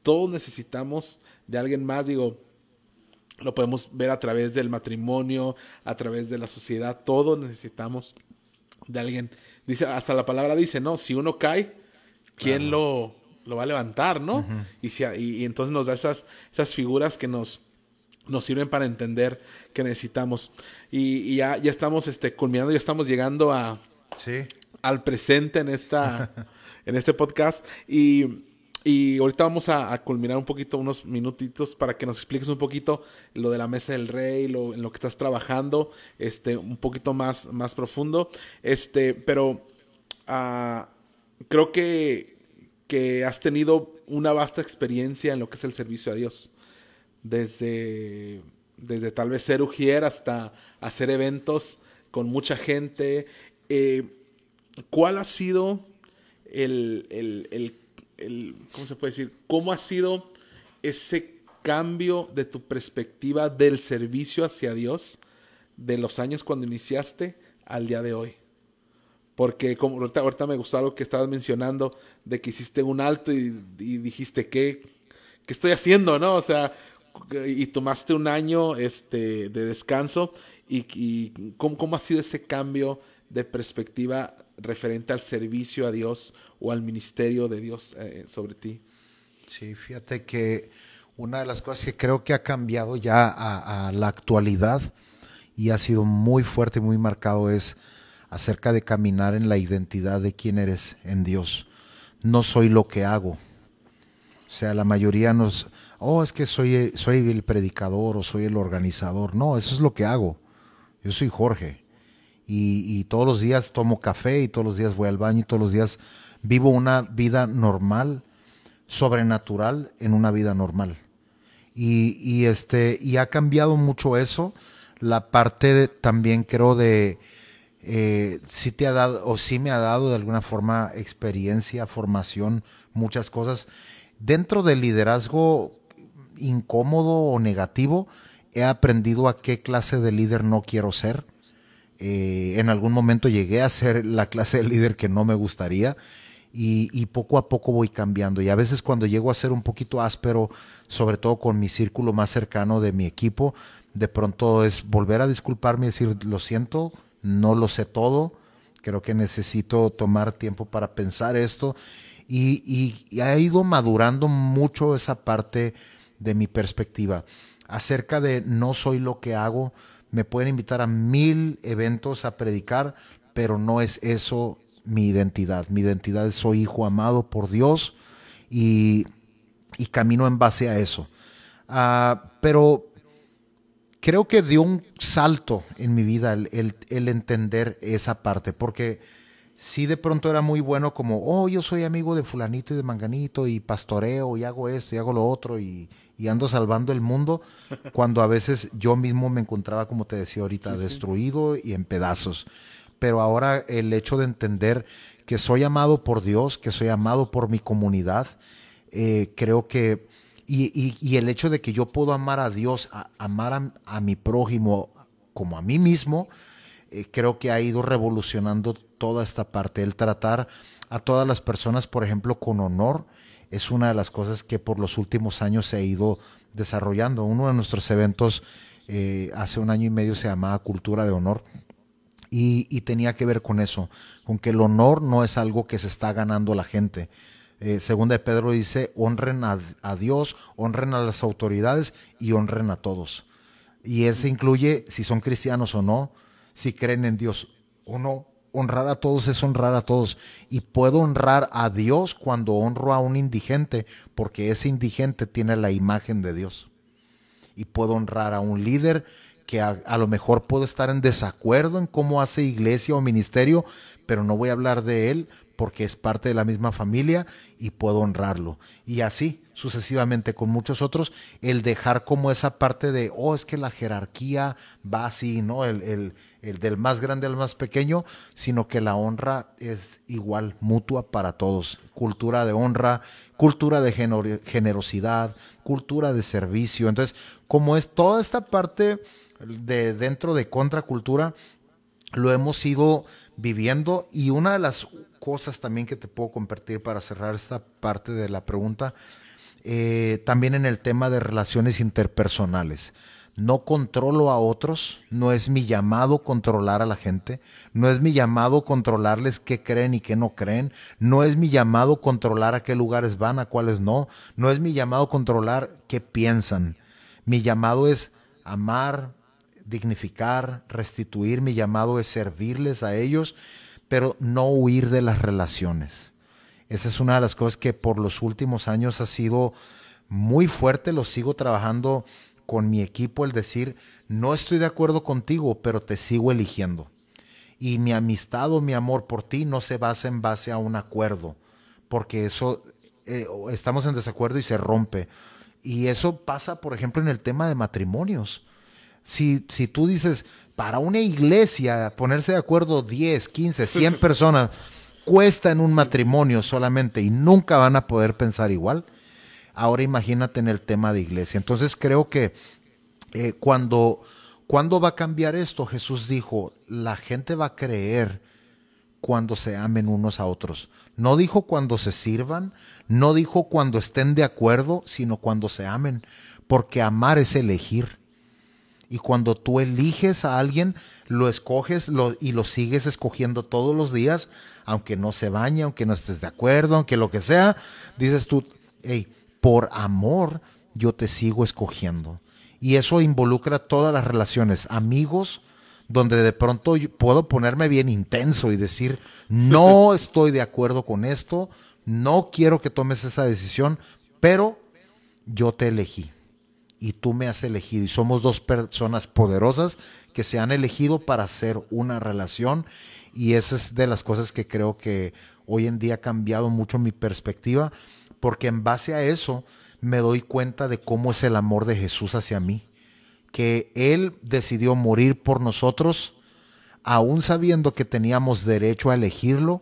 Todos necesitamos de alguien más, digo, lo podemos ver a través del matrimonio, a través de la sociedad, todos necesitamos de alguien. Dice, hasta la palabra dice, no, si uno cae, ¿quién lo, lo, va a levantar, no? y, si, y, entonces nos da esas, esas figuras que nos, nos sirven para entender que necesitamos. Y, ya, ya estamos este, culminando, ya estamos llegando a, al presente en, esta, en este podcast. Y y ahorita vamos a, culminar un poquito, unos minutitos, para que nos expliques un poquito lo de la mesa del rey, lo, en lo que estás trabajando, este, un poquito más, más profundo. Este, pero ah, creo que, que has tenido una vasta experiencia en lo que es el servicio a Dios. Desde, desde tal vez ser ujier hasta hacer eventos con mucha gente. Eh, ¿Cuál ha sido el, el, el ¿cómo se puede decir? ¿Cómo ha sido ese cambio de tu perspectiva del servicio hacia Dios de los años cuando iniciaste al día de hoy? Porque como ahorita, me gustó algo que estabas mencionando de que hiciste un alto y, dijiste, ¿qué, ¿qué estoy haciendo? ¿No? O sea, y tomaste un año este, de descanso y, y ¿cómo, ¿cómo, ha sido ese cambio de perspectiva referente al servicio a Dios o al ministerio de Dios eh, sobre ti. Sí, fíjate que una de las cosas que creo que ha cambiado ya a, la actualidad y ha sido muy fuerte y muy marcado es acerca de caminar en la identidad de quién eres en Dios. No soy lo que hago. O sea, la mayoría nos, oh, es que soy, soy el predicador o soy el organizador. No, eso es lo que hago. Yo soy Jorge. Y, y todos los días tomo café y todos los días voy al baño y todos los días vivo una vida normal, sobrenatural en una vida normal. Y, este, y ha cambiado mucho eso. La parte también creo de eh, sí te ha dado, o sí me ha dado de alguna forma experiencia, formación, muchas cosas. Dentro del liderazgo incómodo o negativo, he aprendido a qué clase de líder no quiero ser. Eh, en algún momento llegué a ser la clase de líder que no me gustaría y, poco a poco voy cambiando. Y a veces cuando llego a ser un poquito áspero, sobre todo con mi círculo más cercano de mi equipo, de pronto es volver a disculparme y decir, lo siento, no lo sé todo, creo que necesito tomar tiempo para pensar esto. Y, y, ha ido madurando mucho esa parte de mi perspectiva. Acerca de no soy lo que hago, me pueden invitar a mil eventos a predicar, pero no es eso mi identidad. Mi identidad es soy hijo amado por Dios y, camino en base a eso. Ah, pero creo que dio un salto en mi vida el, entender esa parte, porque si de pronto era muy bueno como, oh, yo soy amigo de fulanito y de manganito y pastoreo y hago esto y hago lo otro y, ando salvando el mundo, cuando a veces yo mismo me encontraba, como te decía ahorita, destruido y en pedazos. Pero ahora el hecho de entender que soy amado por Dios, que soy amado por mi comunidad, eh, creo que, y, el hecho de que yo puedo amar a Dios, amar a, mi prójimo como a mí mismo, eh, creo que ha ido revolucionando toda esta parte. El tratar a todas las personas, por ejemplo, con honor, es una de las cosas que por los últimos años se ha ido desarrollando. Uno de nuestros eventos eh, hace un año y medio se llamaba Cultura de Honor y, tenía que ver con eso, con que el honor no es algo que se está ganando la gente. Eh, segunda de Pedro dice, honren a, Dios, honren a las autoridades y honren a todos. Y eso incluye si son cristianos o no, si creen en Dios o no. Honrar a todos es honrar a todos. Y puedo honrar a Dios cuando honro a un indigente, porque ese indigente tiene la imagen de Dios. Y puedo honrar a un líder que a, lo mejor puedo estar en desacuerdo en cómo hace iglesia o ministerio, pero no voy a hablar de él porque es parte de la misma familia y puedo honrarlo. Y así, sucesivamente con muchos otros, el dejar como esa parte de, oh, es que la jerarquía va así, ¿no? El, el del más grande al más pequeño, sino que la honra es igual, mutua para todos. Cultura de honra, cultura de generosidad, cultura de servicio. Entonces, como es toda esta parte de dentro de contracultura, lo hemos ido viviendo y una de las cosas también que te puedo compartir para cerrar esta parte de la pregunta, eh, también en el tema de relaciones interpersonales no controlo a otros, no es mi llamado controlar a la gente, no es mi llamado controlarles qué creen y qué no creen, no es mi llamado controlar a qué lugares van, a cuáles no, no es mi llamado controlar qué piensan. Mi llamado es amar, dignificar, restituir, mi llamado es servirles a ellos, pero no huir de las relaciones. Esa es una de las cosas que por los últimos años ha sido muy fuerte, lo sigo trabajando con mi equipo el decir, no estoy de acuerdo contigo, pero te sigo eligiendo. Y mi amistad o mi amor por ti no se basa en base a un acuerdo, porque eso eh, estamos en desacuerdo y se rompe. Y eso pasa, por ejemplo, en el tema de matrimonios. Si, si tú dices, para una iglesia ponerse de acuerdo 10, 15, 100 personas, cuesta en un matrimonio solamente y nunca van a poder pensar igual Ahora imagínate en el tema de iglesia. Entonces creo que eh, cuando, cuando va a cambiar esto, Jesús dijo, la gente va a creer cuando se amen unos a otros. No dijo cuando se sirvan, no dijo cuando estén de acuerdo, sino cuando se amen, porque amar es elegir. Y cuando tú eliges a alguien, lo escoges y lo sigues escogiendo todos los días, aunque no se bañe, aunque no estés de acuerdo, aunque lo que sea, dices tú, hey, por amor yo te sigo escogiendo. Y eso involucra todas las relaciones, amigos, donde de pronto puedo ponerme bien intenso y decir, no estoy de acuerdo con esto, no quiero que tomes esa decisión, pero yo te elegí y tú me has elegido. Y somos dos personas poderosas que se han elegido para hacer una relación. Y esa es de las cosas que creo que hoy en día ha cambiado mucho mi perspectiva porque en base a eso me doy cuenta de cómo es el amor de Jesús hacia mí, que Él decidió morir por nosotros, aún sabiendo que teníamos derecho a elegirlo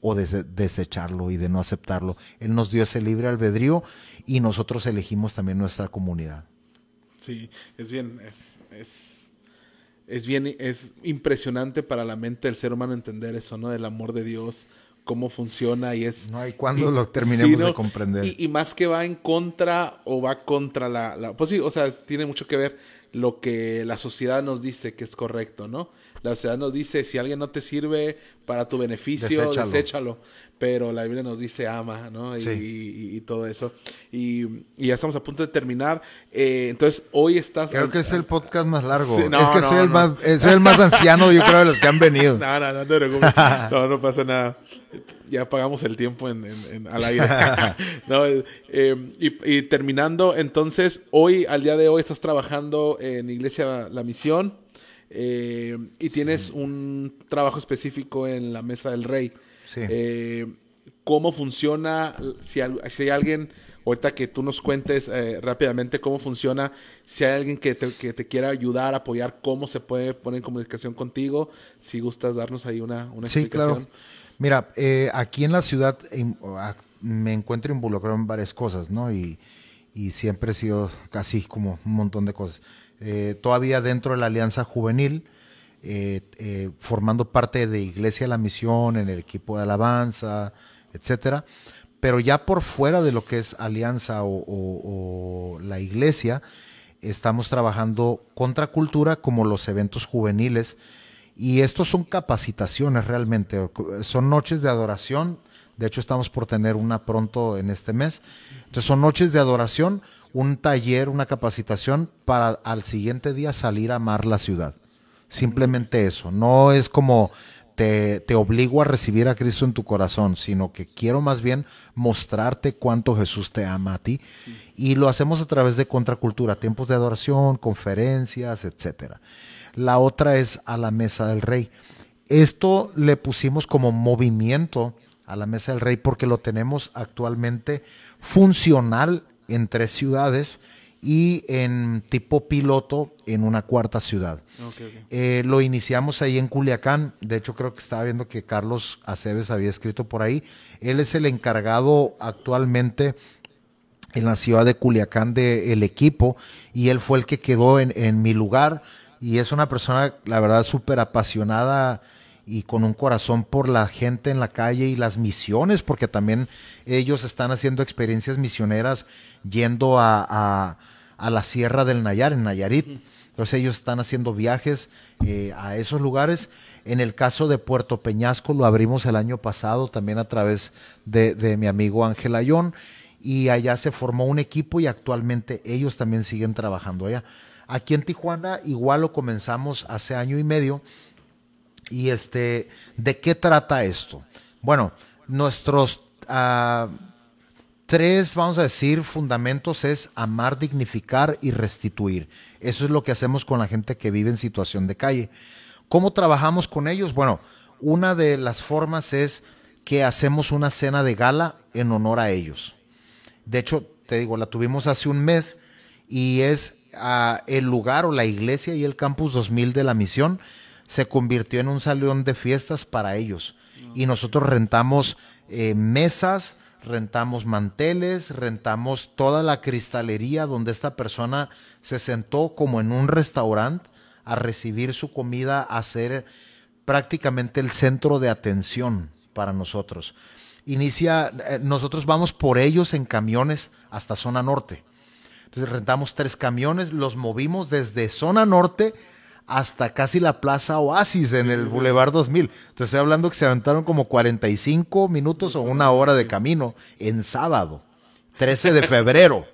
o desecharlo y de no aceptarlo. Él nos dio ese libre albedrío y nosotros elegimos también nuestra comunidad. Sí, es bien, es, es, es bien, es impresionante para la mente del ser humano entender eso, ¿no? Del amor de Dios cómo funciona y es... No hay cuando lo terminemos de comprender. Y, más que va en contra o va contra la, la... Pues sí, o sea, tiene mucho que ver lo que la sociedad nos dice que es correcto, ¿no? La sociedad nos dice, si alguien no te sirve para tu beneficio, deséchalo. Pero la Biblia nos dice, ama, ¿no? Y, todo eso. Y, ya estamos a punto de terminar. Eh, entonces, hoy estás... Creo que es el podcast más largo. es que soy, el más, soy el más anciano, yo creo, de los que han venido. no, no, no, no, no pasa nada. Ya pagamos el tiempo en, al aire. no, eh, y, terminando, entonces, hoy, al día de hoy, estás trabajando en Iglesia La Misión. Eh, y tienes un trabajo específico en la Mesa del Rey. Eh, ¿Cómo funciona? Si, hay alguien, ahorita que tú nos cuentes eh, rápidamente cómo funciona, si hay alguien que te, quiera ayudar, apoyar, cómo se puede poner en comunicación contigo, si gustas darnos ahí una, una sí, explicación. Claro. Mira, aquí en la ciudad me encuentro involucrado en varias cosas, ¿no? Y, y siempre he sido casi como un montón de cosas. Eh, todavía dentro de la Alianza Juvenil, eh, eh, formando parte de Iglesia de la Misión, en el equipo de alabanza, etcétera. Pero ya por fuera de lo que es Alianza o, la Iglesia, estamos trabajando contra cultura como los eventos juveniles. Y estos son capacitaciones realmente, son noches de adoración. De hecho, estamos por tener una pronto en este mes. Entonces, son noches de adoración un taller, una capacitación para al siguiente día salir a amar la ciudad. Simplemente eso. No es como te, te, obligo a recibir a Cristo en tu corazón, sino que quiero más bien mostrarte cuánto Jesús te ama a ti. Y lo hacemos a través de contracultura, tiempos de adoración, conferencias, etcétera. La otra es a la mesa del rey. Esto le pusimos como movimiento a la Mesa del Rey porque lo tenemos actualmente funcional en tres ciudades y en tipo piloto en una cuarta ciudad. Eh, lo iniciamos ahí en Culiacán, de hecho creo que estaba viendo que Carlos Aceves había escrito por ahí. Él es el encargado actualmente en la ciudad de Culiacán del equipo y él fue el que quedó en, en mi lugar y es una persona, la verdad, súper apasionada y con un corazón por la gente en la calle y las misiones, porque también ellos están haciendo experiencias misioneras yendo a, a, la Sierra del Nayar, en Nayarit. Entonces ellos están haciendo viajes eh, a esos lugares. En el caso de Puerto Peñasco lo abrimos el año pasado también a través de, de mi amigo Ángel Ayón y allá se formó un equipo y actualmente ellos también siguen trabajando allá. Aquí en Tijuana igual lo comenzamos hace año y medio y este, ¿de qué trata esto? Bueno, nuestros uh, tres, vamos a decir, fundamentos es amar, dignificar y restituir. Eso es lo que hacemos con la gente que vive en situación de calle. ¿Cómo trabajamos con ellos? Bueno, una de las formas es que hacemos una cena de gala en honor a ellos. De hecho, te digo, la tuvimos hace un mes y es uh, el lugar o la iglesia y el campus 2000 de la misión se convirtió en un salón de fiestas para ellos. Y nosotros rentamos eh, mesas, rentamos manteles, rentamos toda la cristalería donde esta persona se sentó como en un restaurante a recibir su comida, a ser prácticamente el centro de atención para nosotros. Inicia, eh, nosotros vamos por ellos en camiones hasta zona norte. Entonces rentamos tres camiones, los movimos desde zona norte hasta casi la Plaza Oasis en el Boulevard 2000. Te estoy hablando que se aventaron como 45 minutos o una hora de camino en sábado, 13 de febrero,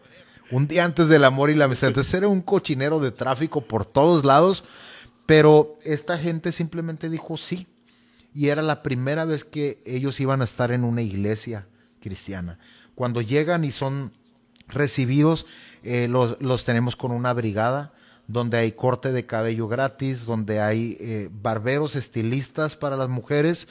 un día antes del amor y la amistad. Entonces era un cochinero de tráfico por todos lados, pero esta gente simplemente dijo sí. Y era la primera vez que ellos iban a estar en una iglesia cristiana. Cuando llegan y son recibidos, eh, los, los tenemos con una brigada donde hay corte de cabello gratis, donde hay eh, barberos estilistas para las mujeres.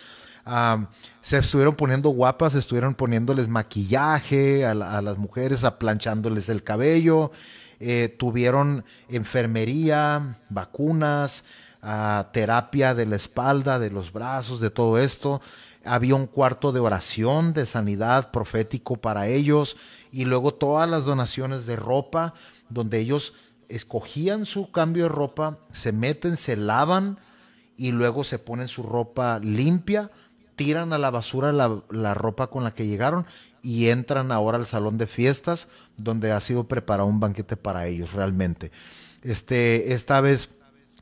se estuvieron poniendo guapas, estuvieron poniéndoles maquillaje a, las mujeres, aplanchándoles el cabello. Eh, tuvieron enfermería, vacunas, terapia de la espalda, de los brazos, de todo esto. Había un cuarto de oración, de sanidad profético para ellos y luego todas las donaciones de ropa, donde ellos escogían su cambio de ropa, se meten, se lavan y luego se ponen su ropa limpia, tiran a la basura la, ropa con la que llegaron y entran ahora al salón de fiestas donde ha sido preparado un banquete para ellos realmente. Este, esta vez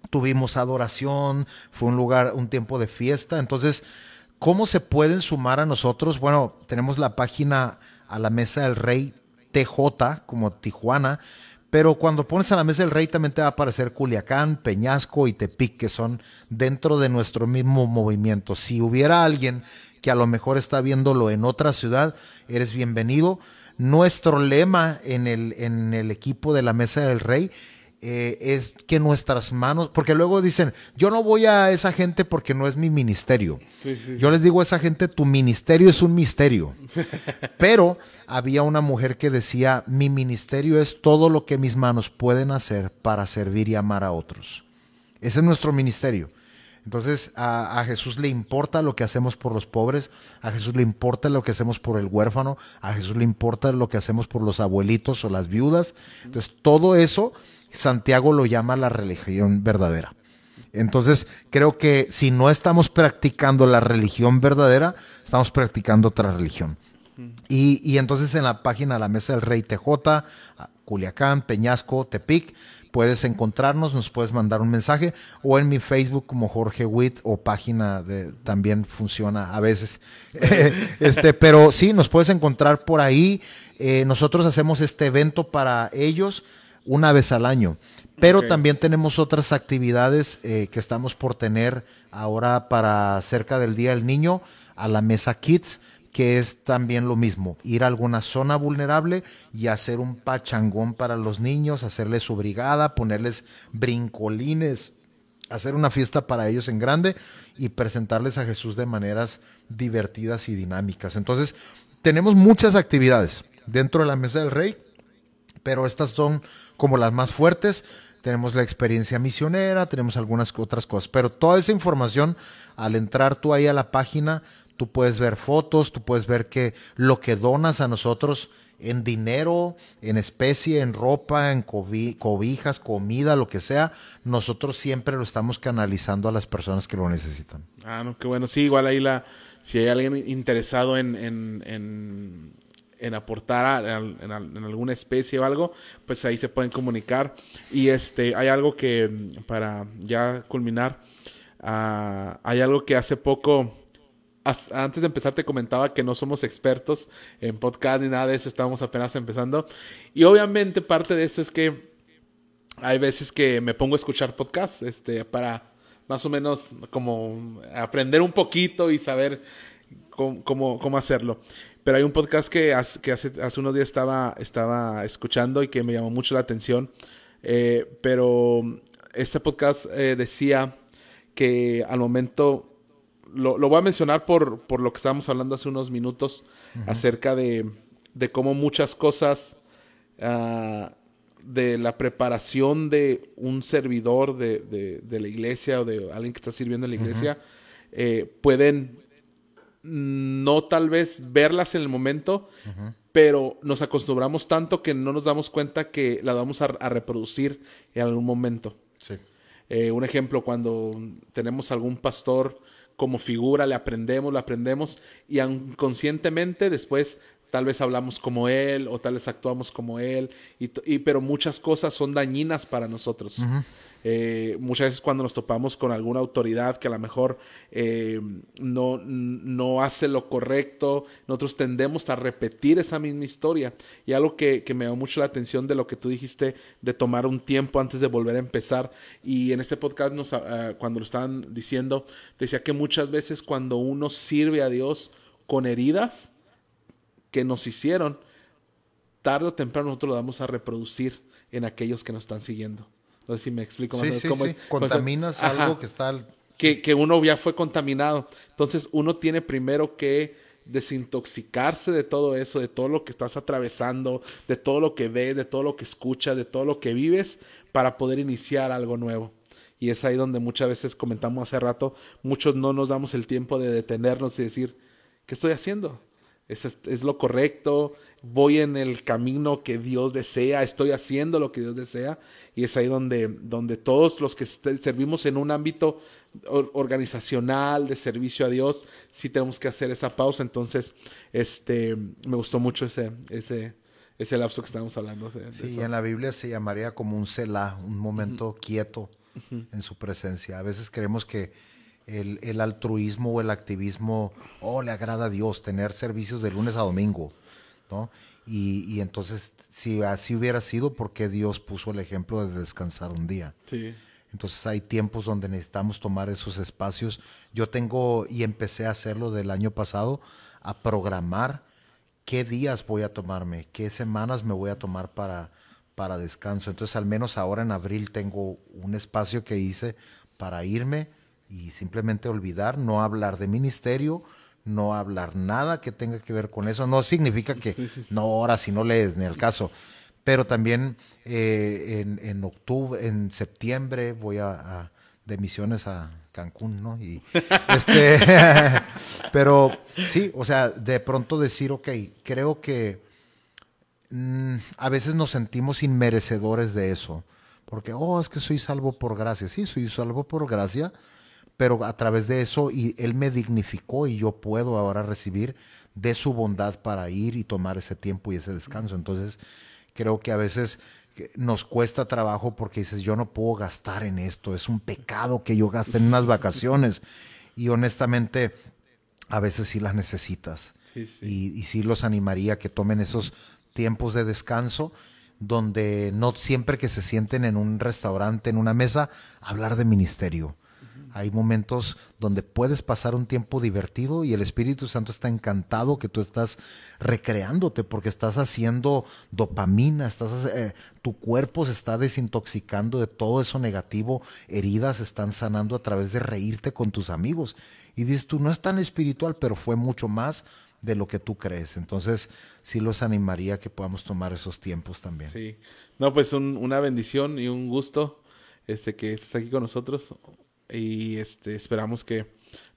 tuvimos adoración, fue un lugar, un tiempo de fiesta. Entonces, ¿cómo se pueden sumar a nosotros? Bueno, tenemos la página a la mesa del rey TJ, como Tijuana, pero cuando pones a la mesa del rey también te va a aparecer Culiacán, Peñasco y Tepic, que son dentro de nuestro mismo movimiento. Si hubiera alguien que a lo mejor está viéndolo en otra ciudad, eres bienvenido. Nuestro lema en el, en el equipo de la mesa del rey eh, es que nuestras manos, porque luego dicen, yo no voy a esa gente porque no es mi ministerio. Yo les digo a esa gente, tu ministerio es un misterio. Pero había una mujer que decía, mi ministerio es todo lo que mis manos pueden hacer para servir y amar a otros. Ese es nuestro ministerio. Entonces a, a, Jesús le importa lo que hacemos por los pobres, a Jesús le importa lo que hacemos por el huérfano, a Jesús le importa lo que hacemos por los abuelitos o las viudas. Entonces todo eso Santiago lo llama la religión verdadera. Entonces, creo que si no estamos practicando la religión verdadera, estamos practicando otra religión. Y, y, entonces en la página La Mesa del Rey TJ, Culiacán, Peñasco, Tepic, puedes encontrarnos, nos puedes mandar un mensaje o en mi Facebook como Jorge Witt o página de también funciona a veces. este, pero sí, nos puedes encontrar por ahí. Eh, nosotros hacemos este evento para ellos una vez al año. Pero también tenemos otras actividades eh, que estamos por tener ahora para cerca del Día del Niño a la Mesa Kids, que es también lo mismo, ir a alguna zona vulnerable y hacer un pachangón para los niños, hacerles su brigada, ponerles brincolines hacer una fiesta para ellos en grande y presentarles a Jesús de maneras divertidas y dinámicas. Entonces, tenemos muchas actividades dentro de la mesa del rey, pero estas son como las más fuertes. Tenemos la experiencia misionera, tenemos algunas otras cosas, pero toda esa información, al entrar tú ahí a la página, tú puedes ver fotos, tú puedes ver que lo que donas a nosotros en dinero, en especie, en ropa, en cobijas, comida, lo que sea, nosotros siempre lo estamos canalizando a las personas que lo necesitan. Ah, no, qué bueno. Sí, igual ahí la, si hay alguien interesado en, en, aportar en, alguna especie o algo, pues ahí se pueden comunicar. Y este, hay algo que, para ya culminar, ah, hay algo que hace poco antes de empezar te comentaba que no somos expertos en podcast ni nada de eso, estamos apenas empezando. Y obviamente parte de eso es que hay veces que me pongo a escuchar podcasts este, para más o menos como aprender un poquito y saber cómo, cómo, hacerlo. Pero hay un podcast que, hace, que hace, hace, unos días estaba, estaba escuchando y que me llamó mucho la atención. Eh, pero este podcast eh, decía que al momento lo, voy a mencionar por, por, lo que estábamos hablando hace unos minutos acerca de, de, cómo muchas cosas ah, de la preparación de un servidor de, de, la iglesia o de alguien que está sirviendo en la iglesia eh, pueden no tal vez verlas en el momento, pero nos acostumbramos tanto que no nos damos cuenta que la vamos a, reproducir en algún momento. Eh, un ejemplo, cuando tenemos algún pastor como figura, le aprendemos, le aprendemos y inconscientemente después tal vez hablamos como él o tal vez actuamos como él, y, pero muchas cosas son dañinas para nosotros. Eh, muchas veces cuando nos topamos con alguna autoridad que a lo mejor eh, no, no, hace lo correcto, nosotros tendemos a repetir esa misma historia. Y algo que, me dio mucho la atención de lo que tú dijiste, de tomar un tiempo antes de volver a empezar. Y en este podcast, nos, ah, cuando lo estaban diciendo, decía que muchas veces cuando uno sirve a Dios con heridas que nos hicieron, tarde o temprano nosotros lo vamos a reproducir en aquellos que nos están siguiendo. No sé si me explico más. Sí, sí, sí. Contaminas algo que está... Que, que uno ya fue contaminado. Entonces uno tiene primero que desintoxicarse de todo eso, de todo lo que estás atravesando, de todo lo que ves, de todo lo que escuchas, de todo lo que vives, para poder iniciar algo nuevo. Y es ahí donde muchas veces comentamos hace rato, muchos no nos damos el tiempo de detenernos y decir, ¿qué estoy haciendo? ¿Es, es lo correcto? Voy en el camino que Dios desea, estoy haciendo lo que Dios desea. Y es ahí donde, donde todos los que servimos en un ámbito organizacional de servicio a Dios, sí tenemos que hacer esa pausa. Entonces, este, me gustó mucho ese, ese, ese lapso que estamos hablando. sí, en la Biblia se llamaría como un selah, un momento quieto en su presencia. A veces creemos que el, el, altruismo o el activismo, oh, le agrada a Dios tener servicios de lunes a domingo. Y, entonces, si así hubiera sido, ¿por qué Dios puso el ejemplo de descansar un día? Sí. Entonces hay tiempos donde necesitamos tomar esos espacios. Yo tengo, y empecé a hacerlo del año pasado, a programar qué días voy a tomarme, qué semanas me voy a tomar para, para descanso. Entonces al menos ahora en abril tengo un espacio que hice para irme y simplemente olvidar, no hablar de ministerio, no hablar nada que tenga que ver con eso. No significa que no ahora si no lees ni el caso. Pero también eh, en, octubre, en septiembre voy a, de misiones a Cancún, ¿no? Y este, pero sí, o sea, de pronto decir, ok, creo que mm, a veces nos sentimos inmerecedores de eso. Porque, oh, es que soy salvo por gracia. Sí, soy salvo por gracia, pero a través de eso y Él me dignificó y yo puedo ahora recibir de su bondad para ir y tomar ese tiempo y ese descanso. Entonces, creo que a veces eh, nos cuesta trabajo porque dices, yo no puedo gastar en esto, es un pecado que yo gaste en unas vacaciones. Y honestamente, a veces sí las necesitas. Y, y sí los animaría a que tomen esos tiempos de descanso donde no siempre que se sienten en un restaurante, en una mesa, hablar de ministerio Hay momentos donde puedes pasar un tiempo divertido y el Espíritu Santo está encantado que tú estás recreándote porque estás haciendo dopamina, estás, eh, tu cuerpo se está desintoxicando de todo eso negativo, heridas están sanando a través de reírte con tus amigos. Y dices tú, no es tan espiritual, pero fue mucho más de lo que tú crees. Entonces, sí los animaría que podamos tomar esos tiempos también. Sí. No, pues una bendición y un gusto este que estés aquí con nosotros y este esperamos que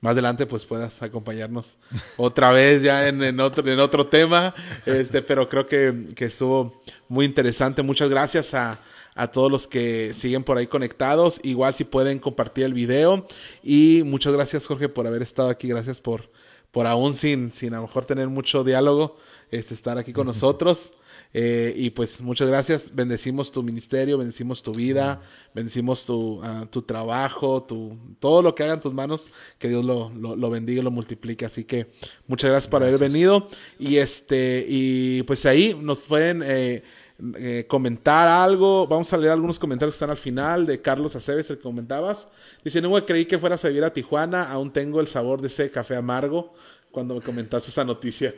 más adelante pues puedas acompañarnos otra vez ya en, otro en otro tema. Este pero creo que, que estuvo muy interesante. Muchas gracias a, a todos los que siguen por ahí conectados. Igual si pueden compartir el video. Y muchas gracias Jorge por haber estado aquí. Gracias por por aún sin sin a lo mejor tener mucho diálogo este estar aquí con nosotros eh, y pues muchas gracias. Bendecimos tu ministerio, bendecimos tu vida, bendecimos tu, ah, tu trabajo, tu, todo lo que hagan tus manos, que Dios lo, lo, bendiga y lo multiplique. Así que muchas gracias por haber venido. Y este, y pues ahí nos pueden eh, eh, comentar algo. Vamos a leer algunos comentarios que están al final de Carlos Aceves, el que comentabas. Dice, no creí que fueras a vivir a Tijuana, aún tengo el sabor de ese café amargo cuando me comentaste esa noticia.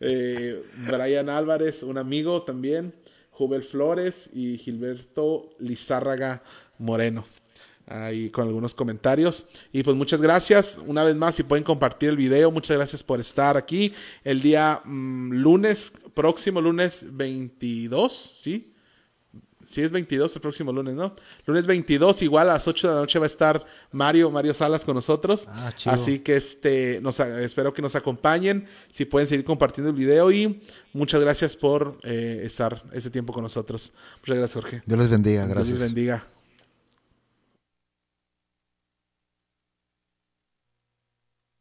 Eh, Brian Álvarez, un amigo también, Jubel Flores y Gilberto Lizárraga Moreno. Ahí con algunos comentarios. Y pues muchas gracias. Una vez más, si pueden compartir el video, muchas gracias por estar aquí. El día mm, lunes, próximo lunes 22, ¿sí? Sí, es 22 el próximo lunes, ¿no? Lunes 22, igual a las 8 de la noche va a estar Mario, Mario Salas con nosotros. Ah, Así que este, nos, espero que nos acompañen. Si pueden seguir compartiendo el video y muchas gracias por eh, estar ese tiempo con nosotros. Muchas gracias, Jorge. Dios les bendiga, gracias. Dios les bendiga.